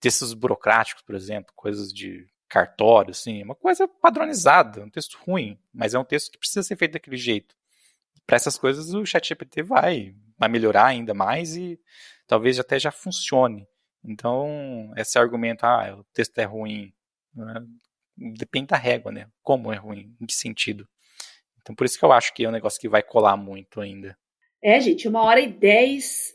textos burocráticos, por exemplo, coisas de cartório, assim, uma coisa padronizada, um texto ruim, mas é um texto que precisa ser feito daquele jeito. Para essas coisas o ChatGPT vai, vai melhorar ainda mais e talvez até já funcione. Então, esse argumento, ah, o texto é ruim, né? depende da régua, né? Como é ruim, em que sentido. Então por isso que eu acho que é um negócio que vai colar muito ainda. É, gente, uma hora e dez.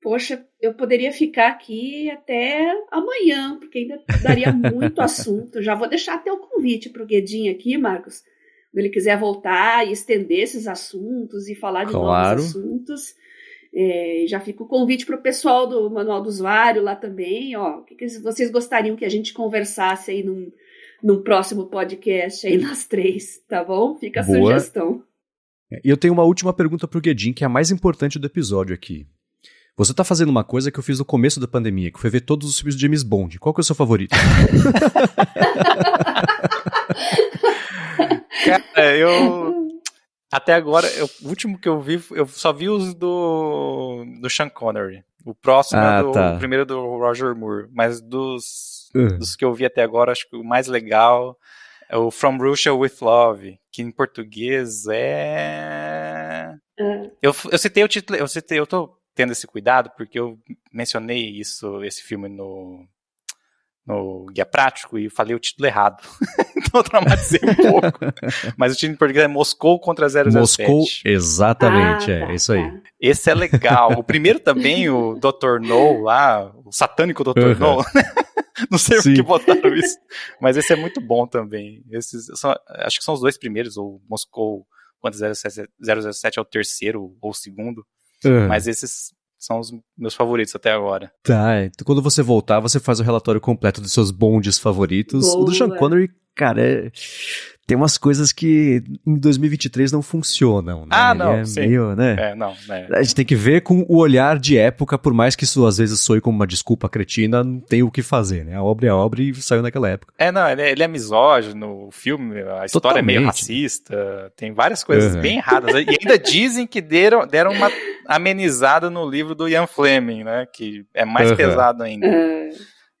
Poxa, eu poderia ficar aqui até amanhã, porque ainda daria muito assunto. Já vou deixar até o convite para o Guedinho aqui, Marcos. Se ele quiser voltar e estender esses assuntos e falar de claro. novos assuntos. É, já fica o convite para o pessoal do Manual do Usuário lá também. Ó, o que, que vocês gostariam que a gente conversasse aí num, num próximo podcast aí nós três, tá bom? Fica a Boa. sugestão. E eu tenho uma última pergunta pro Guedin, que é a mais importante do episódio aqui. Você tá fazendo uma coisa que eu fiz no começo da pandemia, que foi ver todos os filmes de James Bond. Qual que é o seu favorito? Cara, eu. Até agora, eu, o último que eu vi, eu só vi os do. do Sean Connery. O próximo ah, é do. Tá. O primeiro do Roger Moore. Mas dos. Uh. Dos que eu vi até agora, acho que o mais legal é o From Russia with Love, que em português é. Uh. Eu, eu citei o título. Eu citei, eu tô tendo esse cuidado porque eu mencionei isso, esse filme no no guia prático e falei o título errado. então eu traumatizei um pouco. Mas o título em português é Moscou contra 007. Moscou, exatamente, ah, é, tá, isso aí. Tá. Esse é legal. O primeiro também, o Dr. No lá, o satânico Dr. Uhum. No. Não sei Sim. por que botaram isso. Mas esse é muito bom também. Esses são, acho que são os dois primeiros, o Moscou contra 007, 007 é o terceiro ou o segundo. Uhum. Mas esses são os meus favoritos até agora. Tá, então quando você voltar, você faz o relatório completo dos seus bondes favoritos. Boa. O do Sean Connery, cara, é tem umas coisas que em 2023 não funcionam, né? Ah, não, é sim. Meio, né? É, não, é. A gente tem que ver com o olhar de época, por mais que isso às vezes soe como uma desculpa cretina, não tem o que fazer, né? A obra é a obra e saiu naquela época. É, não, ele é, ele é misógino, o filme, a história Totalmente. é meio racista, tem várias coisas uhum. bem erradas. E ainda dizem que deram, deram uma amenizada no livro do Ian Fleming, né? Que é mais uhum. pesado ainda. Uhum.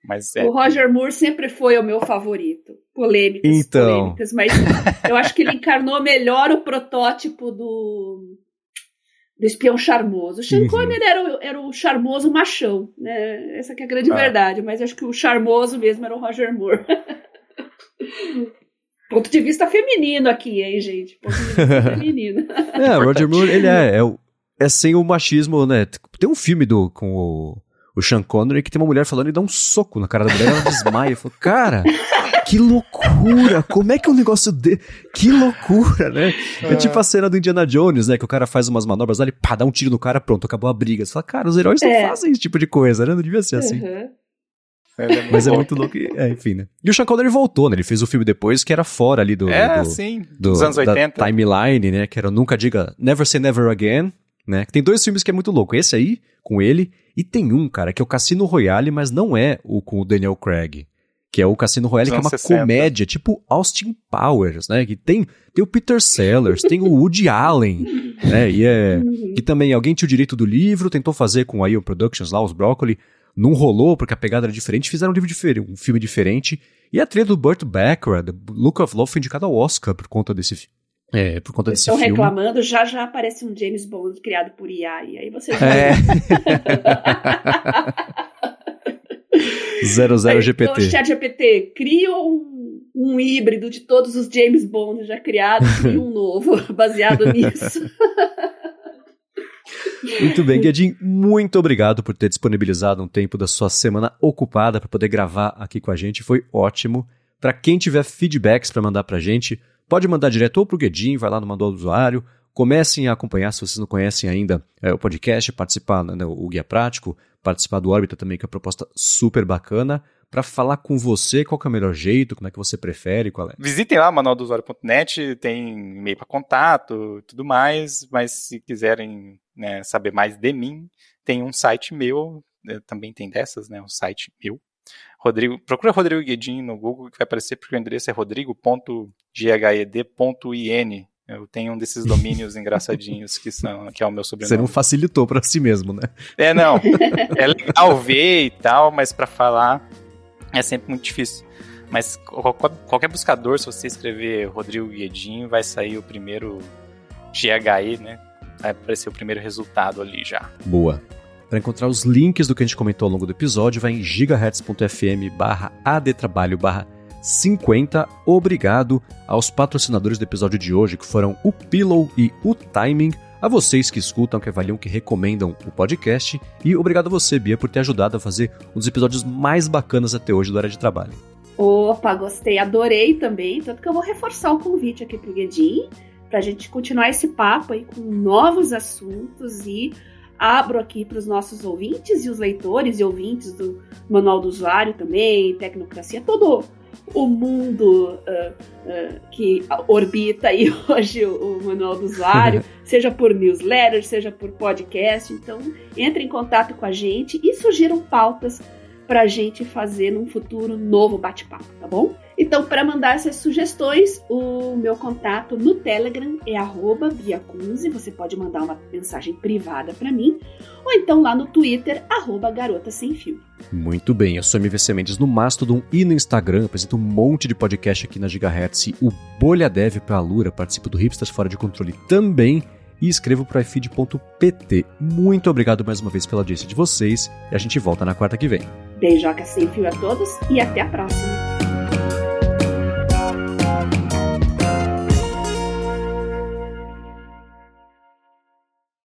Mas é o Roger Moore sempre foi o meu favorito. Polêmicas, então. polêmicas, mas eu acho que ele encarnou melhor o protótipo do, do espião charmoso. O Sean uhum. Connery era, o, era o charmoso machão, né? Essa que é a grande ah. verdade, mas acho que o charmoso mesmo era o Roger Moore. Ponto de vista feminino aqui, hein, gente? Ponto de vista feminino. é, o Roger Moore, ele é, é, é sem o machismo, né? Tem um filme do, com o o Sean Connery, que tem uma mulher falando e dá um soco na cara da mulher, ela desmaia. Eu falo, cara, que loucura! Como é que é um negócio de. Que loucura, né? É. é. tipo a cena do Indiana Jones, né? Que o cara faz umas manobras ali, pá, dá um tiro no cara, pronto, acabou a briga. Você fala, cara, os heróis é. não fazem esse tipo de coisa, né? Não devia ser assim. Uhum. É Mas é muito louco. É, enfim, né? E o Sean Connery voltou, né? Ele fez o filme depois que era fora ali do. É, do, sim. Do, dos anos 80. timeline, né? Que era Nunca Diga Never Say Never Again, né? Tem dois filmes que é muito louco. Esse aí, com ele, e tem um, cara, que é o Cassino Royale, mas não é o com o Daniel Craig. Que é o Cassino Royale, que é uma 60. comédia, tipo Austin Powers, né? Que tem, tem o Peter Sellers, tem o Woody Allen, né? E é. Que também alguém tinha o direito do livro, tentou fazer com a Ion Productions lá, os Broccoli. Não rolou, porque a pegada era diferente, fizeram um livro diferente, um filme diferente. E a trilha do Burt Bacharach, Look of Love, foi indicada ao Oscar por conta desse, é, por conta desse Estão filme. reclamando, já já aparece um James Bond criado por IA, e aí você é. 00 GPT. Então, chat GPT, cria um, um híbrido de todos os James Bond já criados e um novo, baseado nisso. Muito bem, Guedin, muito obrigado por ter disponibilizado um tempo da sua semana ocupada para poder gravar aqui com a gente. Foi ótimo. Para quem tiver feedbacks para mandar para a gente, Pode mandar direto ou para o Guedin, vai lá no Manual do Usuário. Comecem a acompanhar, se vocês não conhecem ainda é, o podcast, participar, né, o Guia Prático, participar do Órbita também, que é uma proposta super bacana para falar com você qual é o melhor jeito, como é que você prefere, qual é. Visitem lá manualdosuário.net, tem e-mail para contato, tudo mais, mas se quiserem né, saber mais de mim, tem um site meu, né, também tem dessas, né, um site meu, Rodrigo, procura Rodrigo Guedin no Google que vai aparecer porque o endereço é rodrigo.ghed.in. Eu tenho um desses domínios engraçadinhos que são que é o meu sobrenome. Você não facilitou para si mesmo, né? É, não. É legal ver e tal, mas para falar é sempre muito difícil. Mas qualquer buscador, se você escrever Rodrigo Guedin, vai sair o primeiro GHE, né? Vai aparecer o primeiro resultado ali já. Boa. Para encontrar os links do que a gente comentou ao longo do episódio, vai em gigahertz.fm barra adtrabalho barra 50. Obrigado aos patrocinadores do episódio de hoje, que foram o Pillow e o Timing. A vocês que escutam, que avaliam, que recomendam o podcast. E obrigado a você, Bia, por ter ajudado a fazer um dos episódios mais bacanas até hoje do Área de Trabalho. Opa, gostei, adorei também. Tanto que eu vou reforçar o convite aqui pro Guedin, pra gente continuar esse papo aí com novos assuntos e abro aqui para os nossos ouvintes e os leitores e ouvintes do Manual do Usuário também, Tecnocracia, todo o mundo uh, uh, que orbita aí hoje o, o Manual do Usuário, seja por newsletter, seja por podcast. Então, entre em contato com a gente e sugiram pautas para a gente fazer num futuro novo bate-papo, tá bom? Então, para mandar essas sugestões, o meu contato no Telegram é @biacunze. Você pode mandar uma mensagem privada para mim, ou então lá no Twitter @garota sem fio. Muito bem, eu sou MVC Mendes no Mastodon e no Instagram, apresento um monte de podcast aqui na Gigahertz. O Bolha Dev para a Lura, participo do Hipsters Fora de Controle também e escrevo para ifeed.pt. Muito obrigado mais uma vez pela audiência de vocês e a gente volta na quarta que vem. Beijoca sem fio a todos e até a próxima.